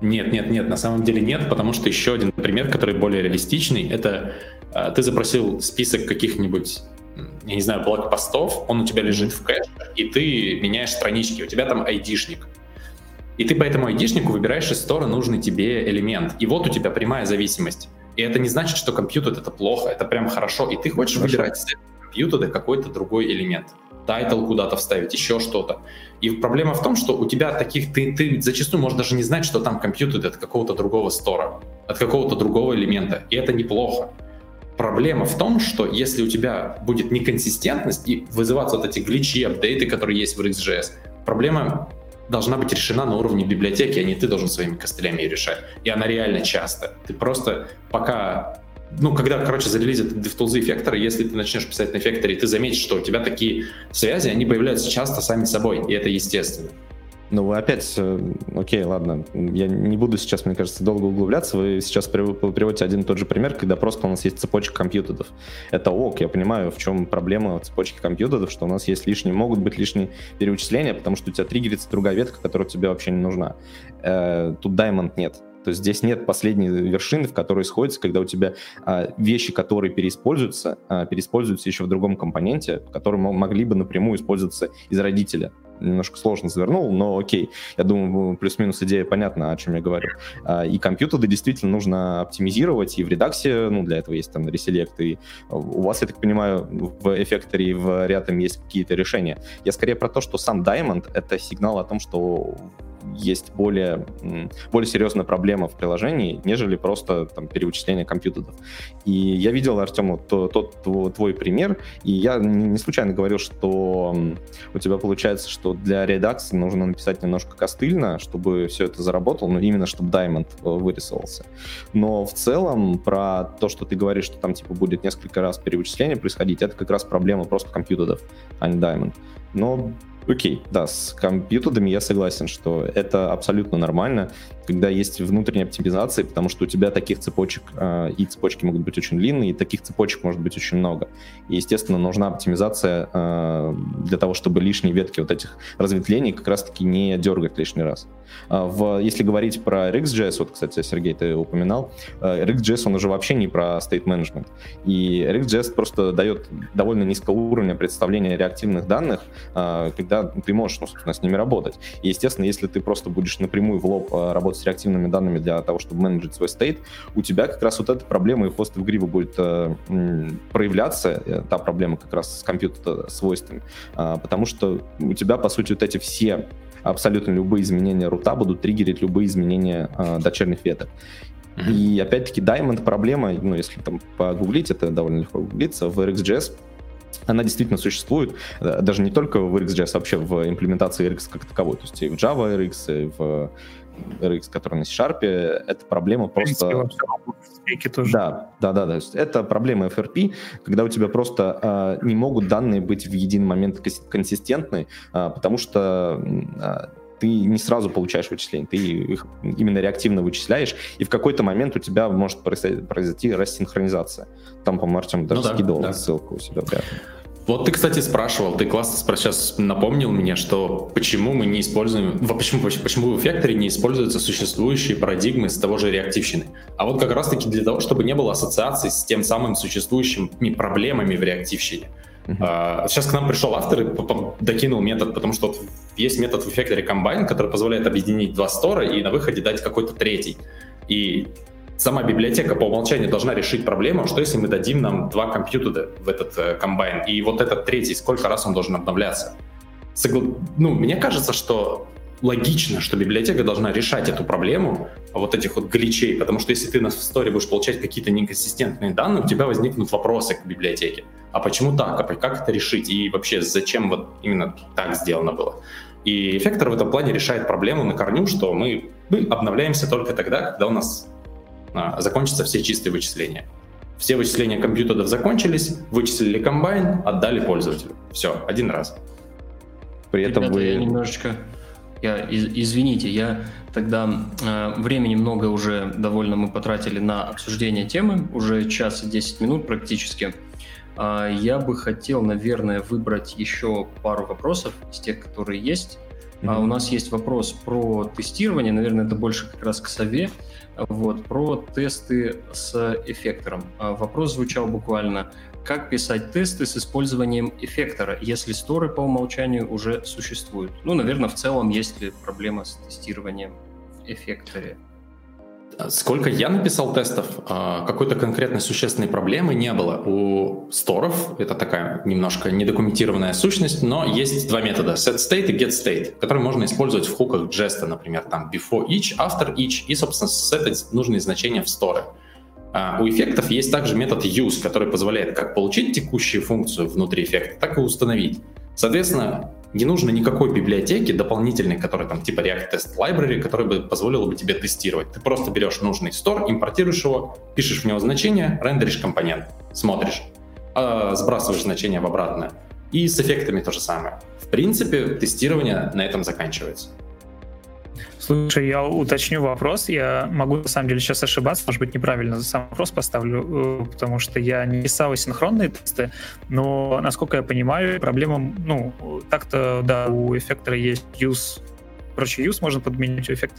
Нет, нет, нет, на самом деле нет, потому что еще один пример, который более реалистичный, это э, ты запросил список каких-нибудь, я не знаю, блог-постов, он у тебя лежит в кэше, и ты меняешь странички, у тебя там айдишник. И ты по этому айдишнику выбираешь из store а нужный тебе элемент. И вот у тебя прямая зависимость. И это не значит, что computed это плохо, это прям хорошо. И ты хочешь хорошо. выбирать из computed а какой-то другой элемент title куда-то вставить, еще что-то. И проблема в том, что у тебя таких, ты, ты зачастую можешь даже не знать, что там компьютер от какого-то другого стора, от какого-то другого элемента, и это неплохо. Проблема в том, что если у тебя будет неконсистентность и вызываться вот эти гличи, апдейты, которые есть в RxJS, проблема должна быть решена на уровне библиотеки, а не ты должен своими костылями ее решать. И она реально часто. Ты просто пока ну, когда, короче, зарелизят DevTools эффекторы, если ты начнешь писать на эффекторе, ты заметишь, что у тебя такие связи, они появляются часто сами собой, и это естественно. Ну, вы опять, э, окей, ладно, я не буду сейчас, мне кажется, долго углубляться. Вы сейчас приводите один и тот же пример, когда просто у нас есть цепочка компьютеров. Это ок, я понимаю, в чем проблема цепочки компьютеров, что у нас есть лишние, могут быть лишние переучисления, потому что у тебя триггерится другая ветка, которая тебе вообще не нужна. Э, тут Diamond нет. То есть здесь нет последней вершины, в которой сходится, когда у тебя а, вещи, которые переиспользуются, а, переиспользуются еще в другом компоненте, которые могли бы напрямую использоваться из родителя немножко сложно завернул, но окей. Я думаю, плюс-минус идея понятна, о чем я говорю. А, и компьютеры действительно нужно оптимизировать, и в редаксе, ну, для этого есть там реселект, и у вас, я так понимаю, в эффекторе и в рядом есть какие-то решения. Я скорее про то, что сам Diamond — это сигнал о том, что есть более, более серьезная проблема в приложении, нежели просто там, переучисление компьютеров. И я видел, Артем, тот, тот твой пример, и я не случайно говорил, что у тебя получается, что для редакции нужно написать немножко костыльно, чтобы все это заработало, но именно чтобы Diamond э, вырисовался. Но в целом про то, что ты говоришь, что там типа будет несколько раз переучисление происходить, это как раз проблема просто компьютеров, а не Diamond. Но Окей, да, с компьютерами я согласен, что это абсолютно нормально когда есть внутренняя оптимизация, потому что у тебя таких цепочек, э, и цепочки могут быть очень длинные, и таких цепочек может быть очень много. И, естественно, нужна оптимизация э, для того, чтобы лишние ветки вот этих разветвлений как раз-таки не дергать лишний раз. А в, если говорить про RxJS, вот, кстати, Сергей, ты упоминал, RxJS, он уже вообще не про state management. И RxJS просто дает довольно низкого уровня представления реактивных данных, когда ты можешь, ну, собственно, с ними работать. И, естественно, если ты просто будешь напрямую в лоб э, работать с реактивными данными для того, чтобы менеджить свой стейт, у тебя как раз вот эта проблема и в PostgreSQL будет э, проявляться, э, та проблема как раз с компьютер свойствами, э, потому что у тебя, по сути, вот эти все абсолютно любые изменения рута будут триггерить любые изменения э, дочерних веток. И опять-таки Diamond проблема, ну, если там погуглить, это довольно легко гуглиться, в RxJS она действительно существует, э, даже не только в RxJS, а вообще в имплементации RX как таковой, то есть и в Java RX, и в RX, который на C-Sharp, это проблема просто... Тоже. Да, да, да, да. Это проблема FRP, когда у тебя просто э, не могут данные быть в един момент консистентны, э, потому что э, ты не сразу получаешь вычисления, ты их именно реактивно вычисляешь, и в какой-то момент у тебя может произойти рассинхронизация. Там, по-моему, Артем даже ну, да, скидывал да. ссылку у себя в вот ты, кстати, спрашивал, ты классно сейчас напомнил мне, что почему мы не используем, почему, почему в Factory не используются существующие парадигмы с того же реактивщины. А вот как раз-таки для того, чтобы не было ассоциаций с тем самым существующими проблемами в реактивщине. Uh-huh. Сейчас к нам пришел автор и докинул метод, потому что есть метод в Factory Combine, который позволяет объединить два стора и на выходе дать какой-то третий. И сама библиотека по умолчанию должна решить проблему, что если мы дадим нам два компьютера в этот э, комбайн, и вот этот третий, сколько раз он должен обновляться? Согла... Ну, мне кажется, что логично, что библиотека должна решать эту проблему вот этих вот гличей, потому что если ты на сторе будешь получать какие-то неконсистентные данные, у тебя возникнут вопросы к библиотеке. А почему так? А как это решить? И вообще, зачем вот именно так сделано было? И эффектор в этом плане решает проблему на корню, что мы, мы обновляемся только тогда, когда у нас закончатся все чистые вычисления. Все вычисления компьютеров закончились, вычислили комбайн, отдали пользователю. Все, один раз. При этом Ребята, вы... я немножечко... Я, из, извините, я тогда э, времени много уже довольно мы потратили на обсуждение темы, уже час и 10 минут практически. Э, я бы хотел, наверное, выбрать еще пару вопросов из тех, которые есть. Mm-hmm. Uh, у нас есть вопрос про тестирование, наверное, это больше как раз к сове. Вот, про тесты с эффектором. А вопрос звучал буквально, как писать тесты с использованием эффектора, если сторы по умолчанию уже существуют? Ну, наверное, в целом есть ли проблема с тестированием в эффекторе? Сколько я написал тестов, а, какой-то конкретной существенной проблемы не было. У сторов, это такая немножко недокументированная сущность, но есть два метода, setState и getState, которые можно использовать в хуках Jest, например, там before each, after each, и, собственно, сетать нужные значения в сторы. А у эффектов есть также метод use, который позволяет как получить текущую функцию внутри эффекта, так и установить. Соответственно, не нужно никакой библиотеки дополнительной, которая там типа React Test Library, которая бы позволила бы тебе тестировать. Ты просто берешь нужный стор, импортируешь его, пишешь в него значение, рендеришь компонент, смотришь, э, сбрасываешь значение в обратное. И с эффектами то же самое. В принципе, тестирование на этом заканчивается. Слушай, я уточню вопрос. Я могу, на самом деле, сейчас ошибаться, может быть, неправильно сам вопрос поставлю, э, потому что я не писал синхронные тесты, но, насколько я понимаю, проблема, ну, так-то, да, у эффектора есть use, короче, use можно подменить эффект,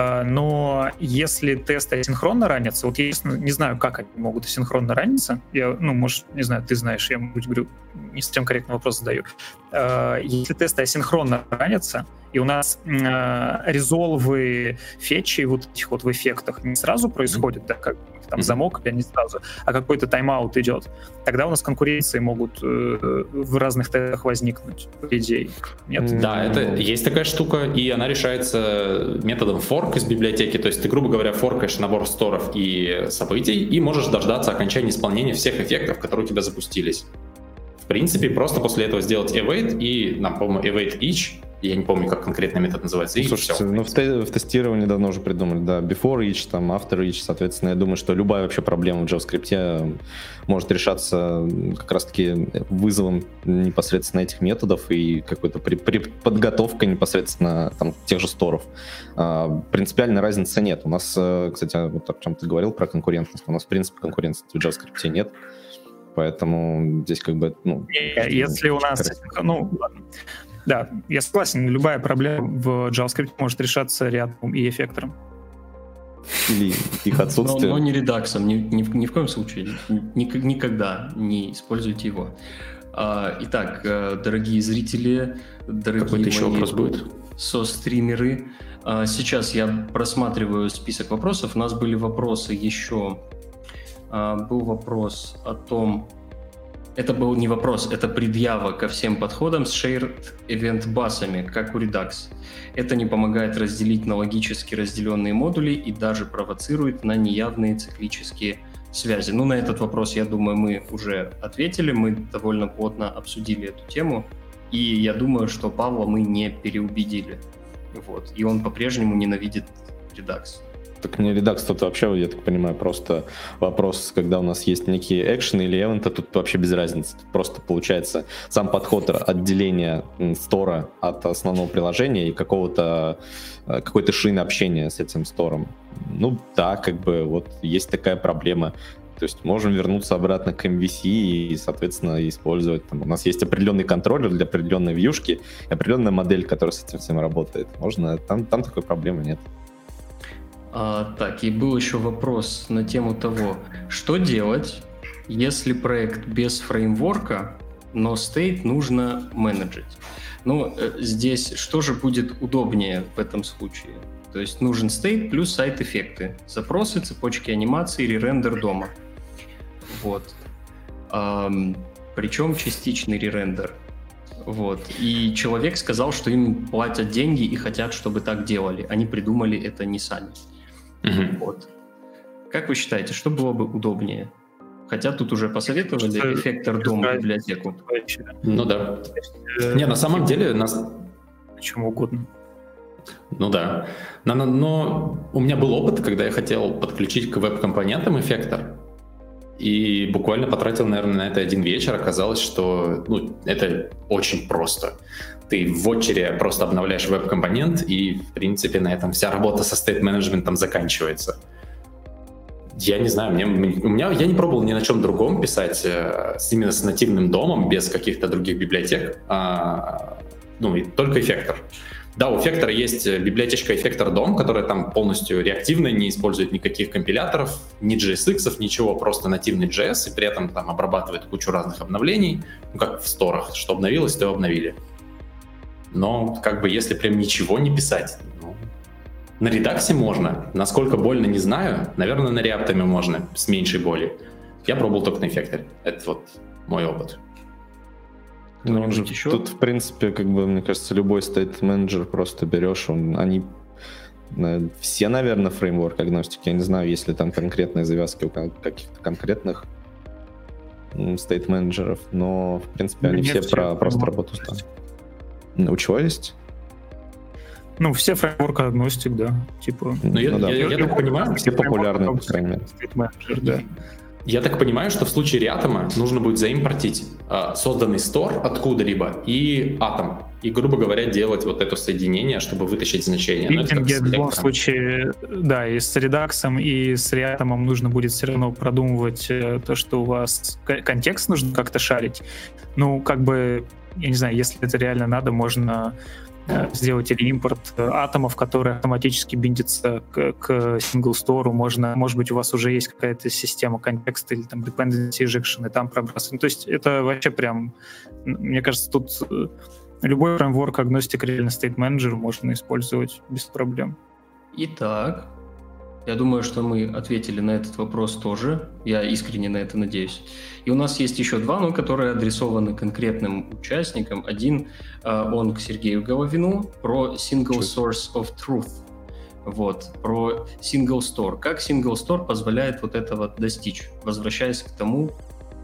а, но если тесты асинхронно ранятся, вот я не знаю, как они могут асинхронно раниться, я, ну, может, не знаю, ты знаешь, я, может говорю, не совсем корректный вопрос задаю. А, если тесты асинхронно ранятся, и у нас резолвы фетчи вот этих вот в эффектах не сразу происходят, да, как там замок, или не сразу, а какой-то тайм-аут идет, тогда у нас конкуренции могут э, в разных тестах возникнуть, по идее. Нет? Да, это есть такая штука, и она решается методом форк из библиотеки, то есть ты, грубо говоря, форкаешь набор сторов и событий, и можешь дождаться окончания исполнения всех эффектов, которые у тебя запустились. В принципе, просто после этого сделать await и, нам, по-моему, await each, я не помню, как конкретно метод называется. И Слушайте, все. ну в, те, в тестировании давно уже придумали, да, before each, там, after each, соответственно, я думаю, что любая вообще проблема в JavaScript может решаться как раз-таки вызовом непосредственно этих методов и какой-то при, при подготовкой непосредственно там, тех же сторов. А, принципиальной разницы нет. У нас, э, кстати, вот о чем ты говорил про конкурентность, у нас, в принципе, конкуренции в JavaScript нет. Поэтому здесь как бы, ну... Если у нас... Ну, да, я согласен, любая проблема в JavaScript может решаться рядом и эффектором. Или их отсутствие. Но, но не редаксом, ни, ни, ни в коем случае. Ни, никогда не используйте его. А, итак, э, дорогие зрители, дорогие Какой-то еще вопрос будет? со-стримеры, а, сейчас я просматриваю список вопросов. У нас были вопросы еще... А, был вопрос о том, это был не вопрос, это предъява ко всем подходам с shared event басами, как у Redux. Это не помогает разделить на логически разделенные модули и даже провоцирует на неявные циклические связи. Ну, на этот вопрос, я думаю, мы уже ответили, мы довольно плотно обсудили эту тему, и я думаю, что Павла мы не переубедили. Вот. И он по-прежнему ненавидит Redux. Так не редакс тут вообще, я так понимаю, просто вопрос, когда у нас есть некие экшены или эвенты, тут вообще без разницы. Тут просто получается сам подход отделения стора от основного приложения и какого-то э, какой-то шины общения с этим стором. Ну да, как бы вот есть такая проблема. То есть можем вернуться обратно к MVC и, соответственно, использовать. Там, у нас есть определенный контроллер для определенной вьюшки, определенная модель, которая с этим всем работает. Можно, там, там такой проблемы нет. А, так, и был еще вопрос на тему того, что делать, если проект без фреймворка, но стейт нужно менеджить. Ну, э, здесь что же будет удобнее в этом случае? То есть нужен стейт плюс сайт-эффекты, запросы, цепочки анимации или рендер дома. Вот. Um, причем частичный ререндер. Вот. И человек сказал, что им платят деньги и хотят, чтобы так делали. Они придумали это не сами. Угу. Вот. Как вы считаете, что было бы удобнее? Хотя тут уже посоветовали эффектор дома библиотеку. Ну да. Не, на самом деле нас... Чем угодно. Ну да. Но, но у меня был опыт, когда я хотел подключить к веб-компонентам эффектор. И буквально потратил, наверное, на это один вечер. Оказалось, что ну, это очень просто ты в очереди просто обновляешь веб-компонент, и, в принципе, на этом вся работа со стейт-менеджментом заканчивается. Я не знаю, мне, у меня я не пробовал ни на чем другом писать э, именно с нативным домом, без каких-то других библиотек, а, ну, и только эффектор. Да, у эффектора есть библиотечка эффектор дом, которая там полностью реактивная, не использует никаких компиляторов, ни JSX, ничего, просто нативный JS, и при этом там обрабатывает кучу разных обновлений, ну, как в сторах, что обновилось, то обновили. Но как бы если прям ничего не писать, ну, на редаксе можно. Насколько больно, не знаю. Наверное, на реаптами можно с меньшей болью. Я пробовал только на эффекторе. Это вот мой опыт. Ну, еще? Тут, в принципе, как бы, мне кажется, любой стейт-менеджер просто берешь, он, они э, все, наверное, фреймворк агностики. Я не знаю, есть ли там конкретные завязки у каких-то конкретных стейт-менеджеров, но, в принципе, они Нет, все про просто работу ставят. У чего есть? Ну, все фреймворк агностик, да. Типа. Ну, я, ну, да. я, я, я так понимаю, все популярные, по крайней мере. Да. Я так понимаю, что в случае реатома нужно будет заимпортить э, созданный стор откуда-либо и атом. И, грубо говоря, делать вот это соединение, чтобы вытащить значение. В любом случае, да, и с редаксом, и с реатомом нужно будет все равно продумывать э, то, что у вас контекст нужно как-то шарить. Ну, как бы, я не знаю, если это реально надо, можно Э, сделать или импорт э, атомов, которые автоматически биндятся к, к store. Можно, может быть, у вас уже есть какая-то система контекста или там dependency injection, и там пробрасывать. Ну, то есть это вообще прям, мне кажется, тут э, любой фреймворк агностик реально state manager можно использовать без проблем. Итак, я думаю, что мы ответили на этот вопрос тоже. Я искренне на это надеюсь. И у нас есть еще два, но которые адресованы конкретным участникам. Один, э, он к Сергею Головину про Single Source of Truth. Вот, про Single Store. Как Single Store позволяет вот этого достичь? Возвращаясь к тому,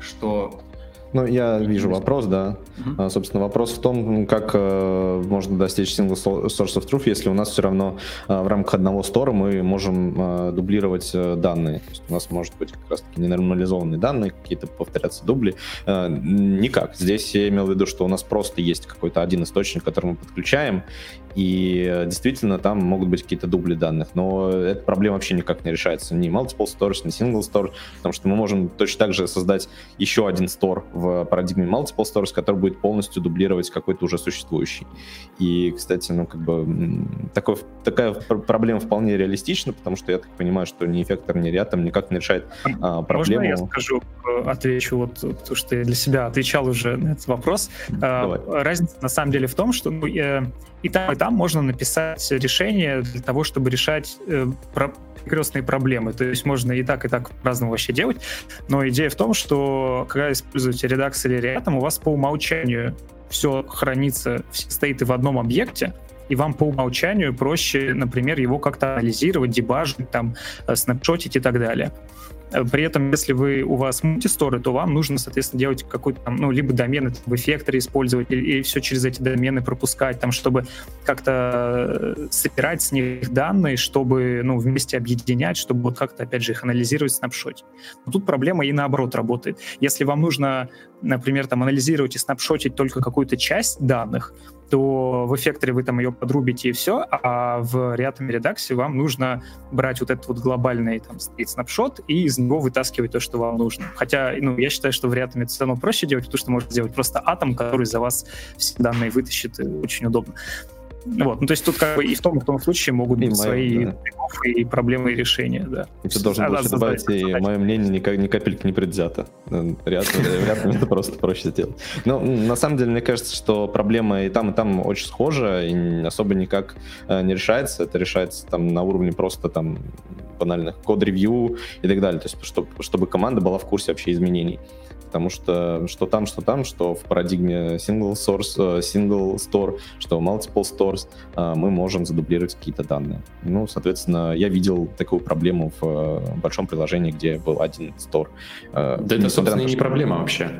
что ну, я вижу вопрос, да. Uh-huh. Собственно, вопрос в том, как э, можно достичь single source of truth, если у нас все равно э, в рамках одного стора мы можем э, дублировать э, данные. То есть у нас может быть как раз-таки ненормализованные данные, какие-то повторяться дубли. Э, никак. Здесь я имел в виду, что у нас просто есть какой-то один источник, который мы подключаем, и э, действительно там могут быть какие-то дубли данных. Но эта проблема вообще никак не решается. Ни multiple stores, ни single store, потому что мы можем точно так же создать еще один стор в парадигме multiple stores, который будет полностью дублировать какой-то уже существующий. И, кстати, ну, как бы такой, такая проблема вполне реалистична, потому что я так понимаю, что ни эффектор, ни рядом никак не решает а, проблему. Можно я скажу, э, отвечу, вот, потому что я для себя отвечал уже на этот вопрос. А, Давай. Разница на самом деле в том, что ну, и там, и там можно написать решение для того, чтобы решать э, про крестные проблемы. То есть можно и так, и так по-разному вообще делать. Но идея в том, что когда используете Redux или React, у вас по умолчанию все хранится, все стейты в одном объекте, и вам по умолчанию проще, например, его как-то анализировать, дебажить, там, э, снапшотить и так далее. Э, при этом, если вы, у вас мультисторы, то вам нужно, соответственно, делать какой-то там, ну, либо домены в эффекторе использовать, или, все через эти домены пропускать, там, чтобы как-то э, собирать с них данные, чтобы, ну, вместе объединять, чтобы вот как-то, опять же, их анализировать в снапшоте. Но тут проблема и наоборот работает. Если вам нужно, например, там, анализировать и снапшотить только какую-то часть данных, то в эффекторе вы там ее подрубите и все, а в Reatom редаксе вам нужно брать вот этот вот глобальный там стоит снапшот и из него вытаскивать то, что вам нужно. Хотя, ну, я считаю, что в Reatom это все равно проще делать, потому что можно сделать просто атом, который за вас все данные вытащит, очень удобно. Вот, ну то есть тут как бы и в том, и в том случае могут и быть мое, свои да. и проблемы и решения, да. И ты должен был добавить, и мое мнение ни, ни капельки не предвзято. Ряд, рядом это просто проще сделать. Но на самом деле, мне кажется, что проблема и там, и там очень схожа, и особо никак э, не решается. Это решается там на уровне просто там банальных код-ревью и так далее. То есть чтобы, чтобы команда была в курсе вообще изменений потому что что там, что там, что в парадигме single source, э, single store, что multiple stores, э, мы можем задублировать какие-то данные. Ну, соответственно, я видел такую проблему в э, большом приложении, где был один store. Да это, собственно, не проблема вообще.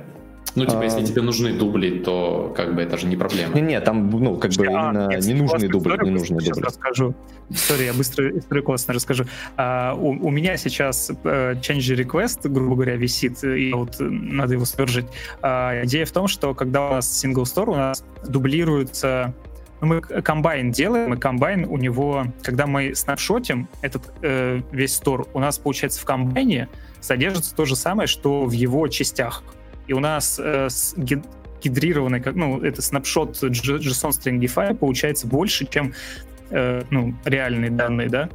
Ну, типа, если тебе нужны дубли, то как бы это же не проблема. Не-не, там, ну, как бы а, именно нет, ненужные дубли, ненужные дубли. расскажу. Историю, я быстро историю классно расскажу. А, у, у меня сейчас uh, change request, грубо говоря, висит, и вот надо его свержить. А, идея в том, что когда у нас single store, у нас дублируется мы комбайн делаем, и комбайн у него, когда мы снапшотим этот э, весь стор, у нас, получается, в комбайне содержится то же самое, что в его частях и у нас э, гидрированный, как, ну, это снапшот JSON stringify получается больше, чем э, ну, реальные данные, да,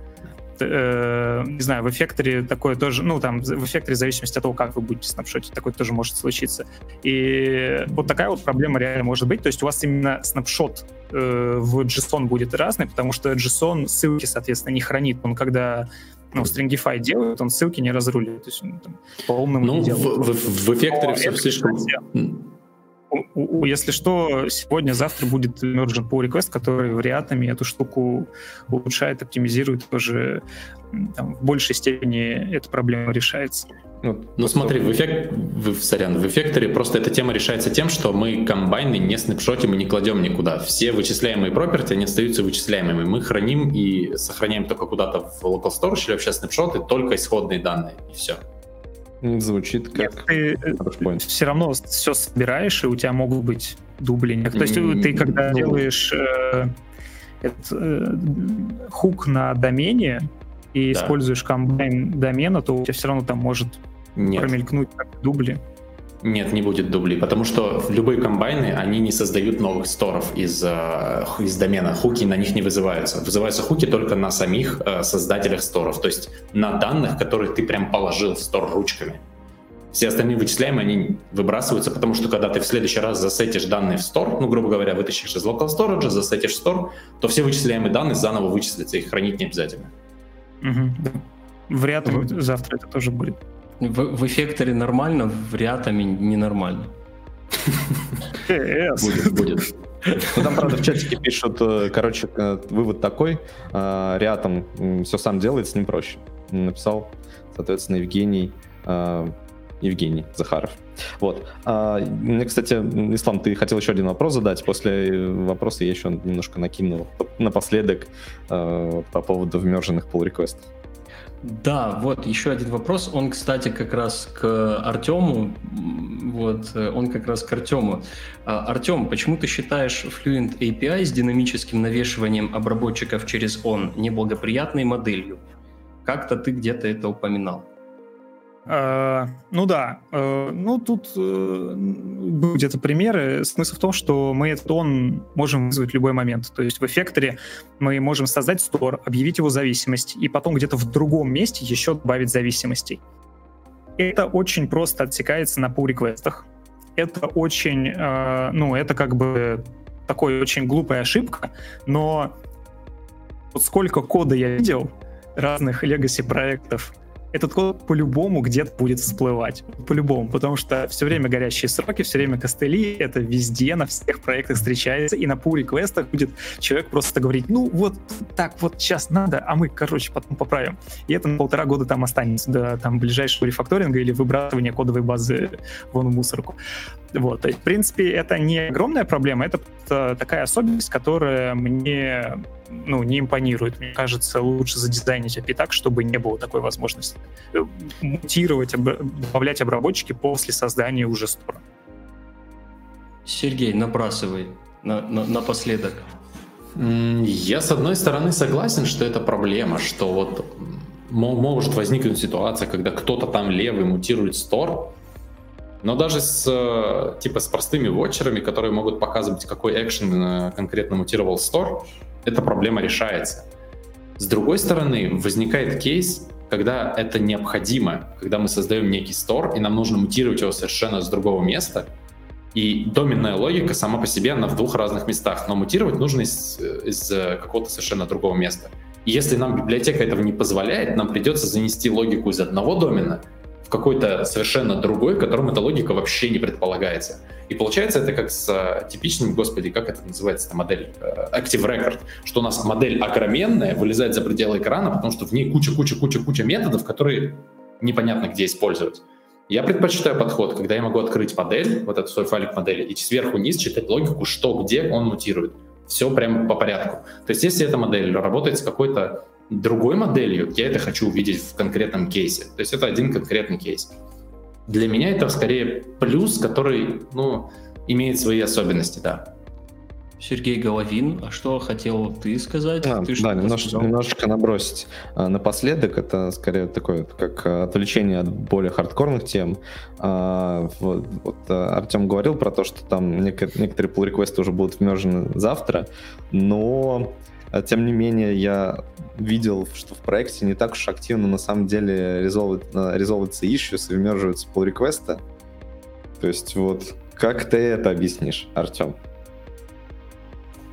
э, не знаю, в эффекторе такое тоже, ну, там, в эффекторе в зависимости от того, как вы будете снапшотить, такое тоже может случиться. И вот такая вот проблема реально может быть. То есть у вас именно снапшот э, в JSON будет разный, потому что JSON ссылки, соответственно, не хранит. Он когда ну, Stringify делают, он ссылки не разруливает. То есть он там, по умному ну, не делает. В, в, в эффекторе все слишком... У, у, если что, сегодня, завтра будет Mergent Pull Request, который вариантами эту штуку улучшает, оптимизирует, тоже там, в большей степени эта проблема решается. Ну, ну смотри, в, эффект, в, сорян, в эффекторе просто эта тема решается тем, что мы комбайны не снапшотим и не кладем никуда. Все вычисляемые проперти, они остаются вычисляемыми. Мы храним и сохраняем только куда-то в local storage или вообще снапшоты, только исходные данные, и все. Звучит как... Ты все равно все собираешь, и у тебя могут быть дубли. То есть ты когда ну... делаешь э, это, э, хук на домене и да. используешь комбайн домена, то у тебя все равно там может Нет. промелькнуть как дубли. Нет, не будет дублей, потому что любые комбайны, они не создают новых сторов из, э, из домена. Хуки на них не вызываются. Вызываются хуки только на самих э, создателях сторов, то есть на данных, которые ты прям положил в стор ручками. Все остальные вычисляемые, они выбрасываются, потому что когда ты в следующий раз засетишь данные в стор, ну, грубо говоря, вытащишь из local storage, засетишь в стор, то все вычисляемые данные заново вычислятся, их хранить не обязательно. Угу. В Reatom угу. завтра это тоже будет. В, в эффекторе нормально, в Reatom ненормально. Будет, будет. Ну, там, правда, в чатике пишут, э, короче, э, вывод такой, э, Реатом все сам делает, с ним проще. Написал, соответственно, Евгений, Евгений Захаров. Вот. А, мне, кстати, Ислам, ты хотел еще один вопрос задать. После вопроса я еще немножко накинул напоследок по поводу вмерженных pull реквестов да, вот еще один вопрос. Он, кстати, как раз к Артему. Вот, э, он как раз к Артему. А, Артем, почему ты считаешь Fluent API с динамическим навешиванием обработчиков через он неблагоприятной моделью? Как-то ты где-то это упоминал. Э, ну да, э, ну тут э, где-то примеры. Смысл в том, что мы этот он можем вызвать в любой момент. То есть в эффекторе мы можем создать стор, объявить его зависимость, и потом где-то в другом месте еще добавить зависимостей. Это очень просто отсекается на pull реквестах Это очень, ну, это как бы такой очень глупая ошибка, но вот сколько кода я видел разных legacy проектов, этот код по-любому где-то будет всплывать. По-любому. Потому что все время горящие сроки, все время костыли, это везде, на всех проектах встречается. И на pull реквестах будет человек просто говорить, ну вот так вот сейчас надо, а мы, короче, потом поправим. И это на полтора года там останется до там, ближайшего рефакторинга или выбрасывания кодовой базы вон в мусорку. Вот. И, в принципе, это не огромная проблема, это такая особенность, которая мне ну, не импонирует. Мне кажется, лучше задизайнить API так, чтобы не было такой возможности. Мутировать, об... добавлять обработчики после создания уже стора. Сергей, набрасывай на, на, напоследок. Я, с одной стороны, согласен, что это проблема, что вот может возникнуть ситуация, когда кто-то там левый мутирует стор, но даже с, э, типа, с простыми вотчерами, которые могут показывать, какой экшен э, конкретно мутировал стор, эта проблема решается. С другой стороны, возникает кейс, когда это необходимо, когда мы создаем некий стор, и нам нужно мутировать его совершенно с другого места, и доменная логика сама по себе, она в двух разных местах, но мутировать нужно из, из какого-то совершенно другого места. И если нам библиотека этого не позволяет, нам придется занести логику из одного домена какой-то совершенно другой, которым эта логика вообще не предполагается. И получается это как с а, типичным, господи, как это называется, эта модель uh, Active Record, что у нас модель огроменная, вылезает за пределы экрана, потому что в ней куча-куча-куча-куча методов, которые непонятно где использовать. Я предпочитаю подход, когда я могу открыть модель, вот этот свой файлик модели, и сверху вниз читать логику, что, где он мутирует. Все прямо по порядку. То есть если эта модель работает с какой-то другой моделью, я это хочу увидеть в конкретном кейсе. То есть это один конкретный кейс. Для меня это скорее плюс, который, ну, имеет свои особенности, да. Сергей Головин, а что хотел ты сказать? А, ты да, немножко, немножечко набросить. А, напоследок, это скорее такое, как отвлечение от более хардкорных тем. А, вот, вот а, Артем говорил про то, что там некоторые pull реквесты уже будут вмержены завтра, но а, тем не менее, я видел, что в проекте не так уж активно на самом деле резолвятся issues и вмерживаются pull реквесты. То есть вот как ты это объяснишь, Артем?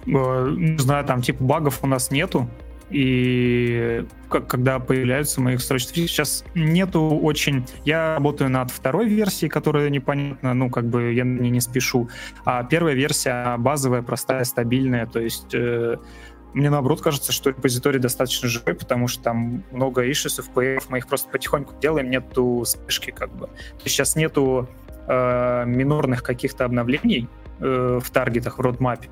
Э, не знаю, там типа багов у нас нету, и как, когда появляются мои строчки, сейчас нету очень... Я работаю над второй версией, которая непонятна, ну, как бы я не, не спешу. А первая версия базовая, простая, стабильная, то есть э, мне наоборот кажется, что репозиторий достаточно живой, потому что там много ишесов, PF, мы их просто потихоньку делаем, нету спешки как бы. Сейчас нету э, минорных каких-то обновлений э, в таргетах, в родмапе.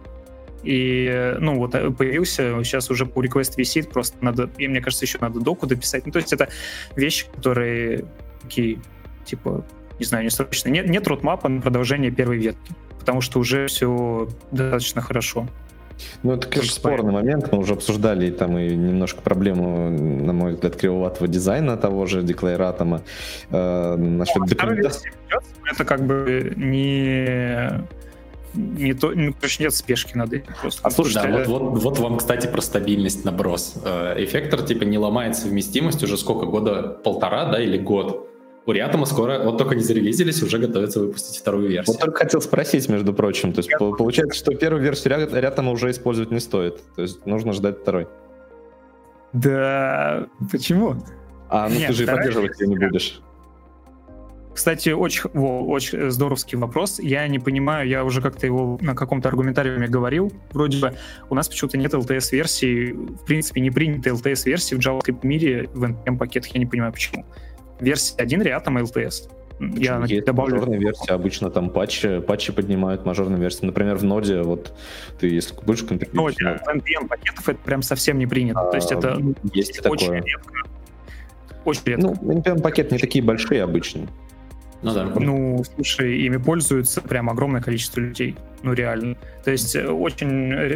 И, ну, вот э, появился, сейчас уже по request висит, просто надо, и мне кажется, еще надо доку дописать. Ну, то есть это вещи, которые такие типа, не знаю, не срочно. Нет, нет ротмапа на продолжение первой ветки, потому что уже все достаточно хорошо. Ну, это, конечно, спорный момент. Мы уже обсуждали там и немножко проблему, на мой взгляд, кривоватого дизайна того же декларатома. Э, насчет ну, документации. Это как бы не не то, ну, короче, нет спешки над этим. Просто. А слушай, да, вот, вот, вот вам, кстати, про стабильность наброс. Э, эффектор типа не ломает совместимость уже сколько года, полтора, да, или год. У Реатома скоро, вот только не зарелизились, уже готовятся выпустить вторую версию. Вот только хотел спросить, между прочим. То есть Я получается, что первую версию Реатома уже использовать не стоит. То есть нужно ждать второй. Да, почему? А, ну Нет, ты же и поддерживать ее не будешь. Кстати, очень, во, очень здоровский вопрос. Я не понимаю, я уже как-то его на каком-то аргументариуме говорил. Вроде бы у нас почему-то нет LTS-версии, в принципе, не приняты LTS-версии в JavaScript мире в NPM-пакетах. Я не понимаю, почему версия 1 Reatom LTS. Я есть добавлю. мажорная версия, обычно там патчи, патчи поднимают мажорные версии. Например, в ноде, вот ты если будешь контрибьютить... В ноде, NPM пакетов это прям совсем не принято. А, То есть это есть очень такое. редко. Очень редко. Ну, NPM пакеты не такие большие обычно. Ну да. Ну, слушай, ими пользуются прям огромное количество людей. Ну, реально. То есть э, очень,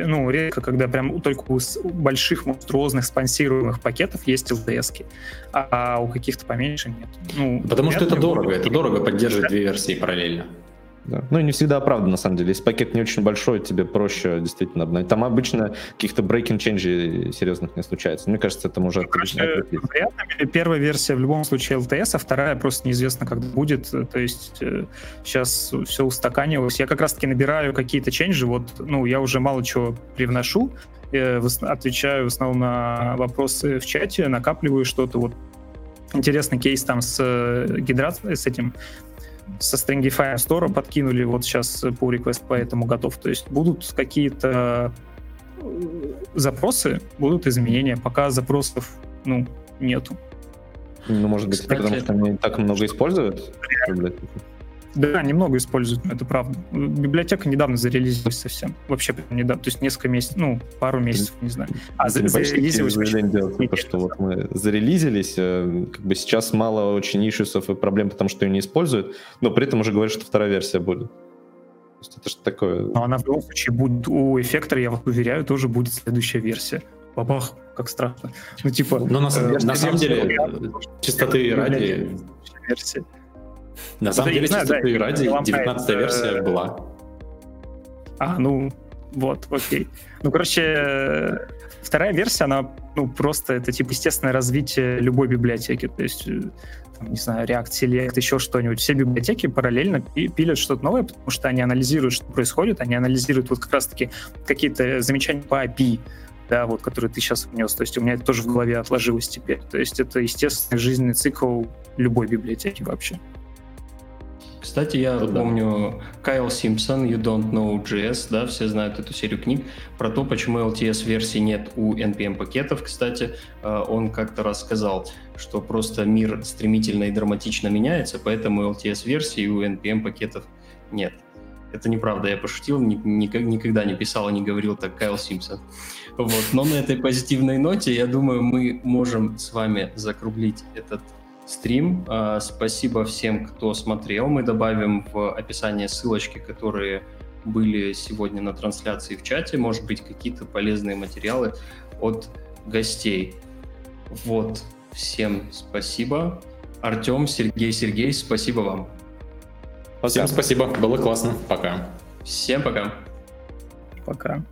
ну, редко, когда прям только у больших монструозных спонсируемых пакетов есть LTS, а у каких-то поменьше нет. Ну, Потому что это дорого, это дорого поддерживать две версии параллельно. Да. Ну и не всегда оправдано, на самом деле. Если пакет не очень большой, тебе проще действительно обновить. Там обычно каких-то breaking change серьезных не случается. Мне кажется, это уже... Короче, первая версия в любом случае LTS, а вторая просто неизвестно, когда будет. То есть э, сейчас все устаканилось. Я как раз-таки набираю какие-то ченджи. Вот, ну, я уже мало чего привношу. Я отвечаю в основном на вопросы в чате, накапливаю что-то. Вот интересный кейс там с э, гидрацией, с этим со Stringify Store подкинули вот сейчас pull request, поэтому готов. То есть будут какие-то э, запросы, будут изменения. Пока запросов, ну, нету. Ну, может быть, Кстати, потому что они так много используют? Да, немного используют, но это правда. Библиотека недавно зарелизилась совсем. Вообще недавно, то есть несколько месяцев, ну, пару месяцев, не знаю. А зарелизилась делать, типа, что вот мы зарелизились, э, как бы сейчас мало очень ишусов и проблем, потому что ее не используют, но при этом уже говорят, что вторая версия будет. То есть это что такое? Но она в любом случае будет у эффектора, я вас уверяю, тоже будет следующая версия. Бабах, как страшно. Ну, типа... Но на, э, на самом деле, чистоты ради... Версия. На самом деле, чистоты да, ради, 19 версия была. А, ну, вот, окей. Ну, короче, вторая версия, она, ну, просто это, типа, естественное развитие любой библиотеки. То есть, э, там, не знаю, React Select, еще что-нибудь. Все библиотеки параллельно пилят что-то новое, потому что они анализируют, что происходит, они анализируют вот как раз-таки какие-то замечания по API, да, вот, которые ты сейчас внес. То есть у меня это тоже в голове отложилось теперь. То есть это естественный жизненный цикл любой библиотеки вообще. Кстати, я ну, помню Кайл Симпсон, You Don't Know JS, да, все знают эту серию книг, про то, почему LTS-версии нет у NPM-пакетов, кстати. Э, он как-то рассказал, что просто мир стремительно и драматично меняется, поэтому LTS-версии у NPM-пакетов нет. Это неправда, я пошутил, ни, никогда не писал и не говорил так Кайл Симпсон. Вот. Но на этой позитивной ноте, я думаю, мы можем с вами закруглить этот стрим. А, спасибо всем, кто смотрел. Мы добавим в описание ссылочки, которые были сегодня на трансляции в чате. Может быть, какие-то полезные материалы от гостей. Вот. Всем спасибо. Артем, Сергей, Сергей, спасибо вам. Всем спасибо, было классно. Пока. Всем пока. Пока.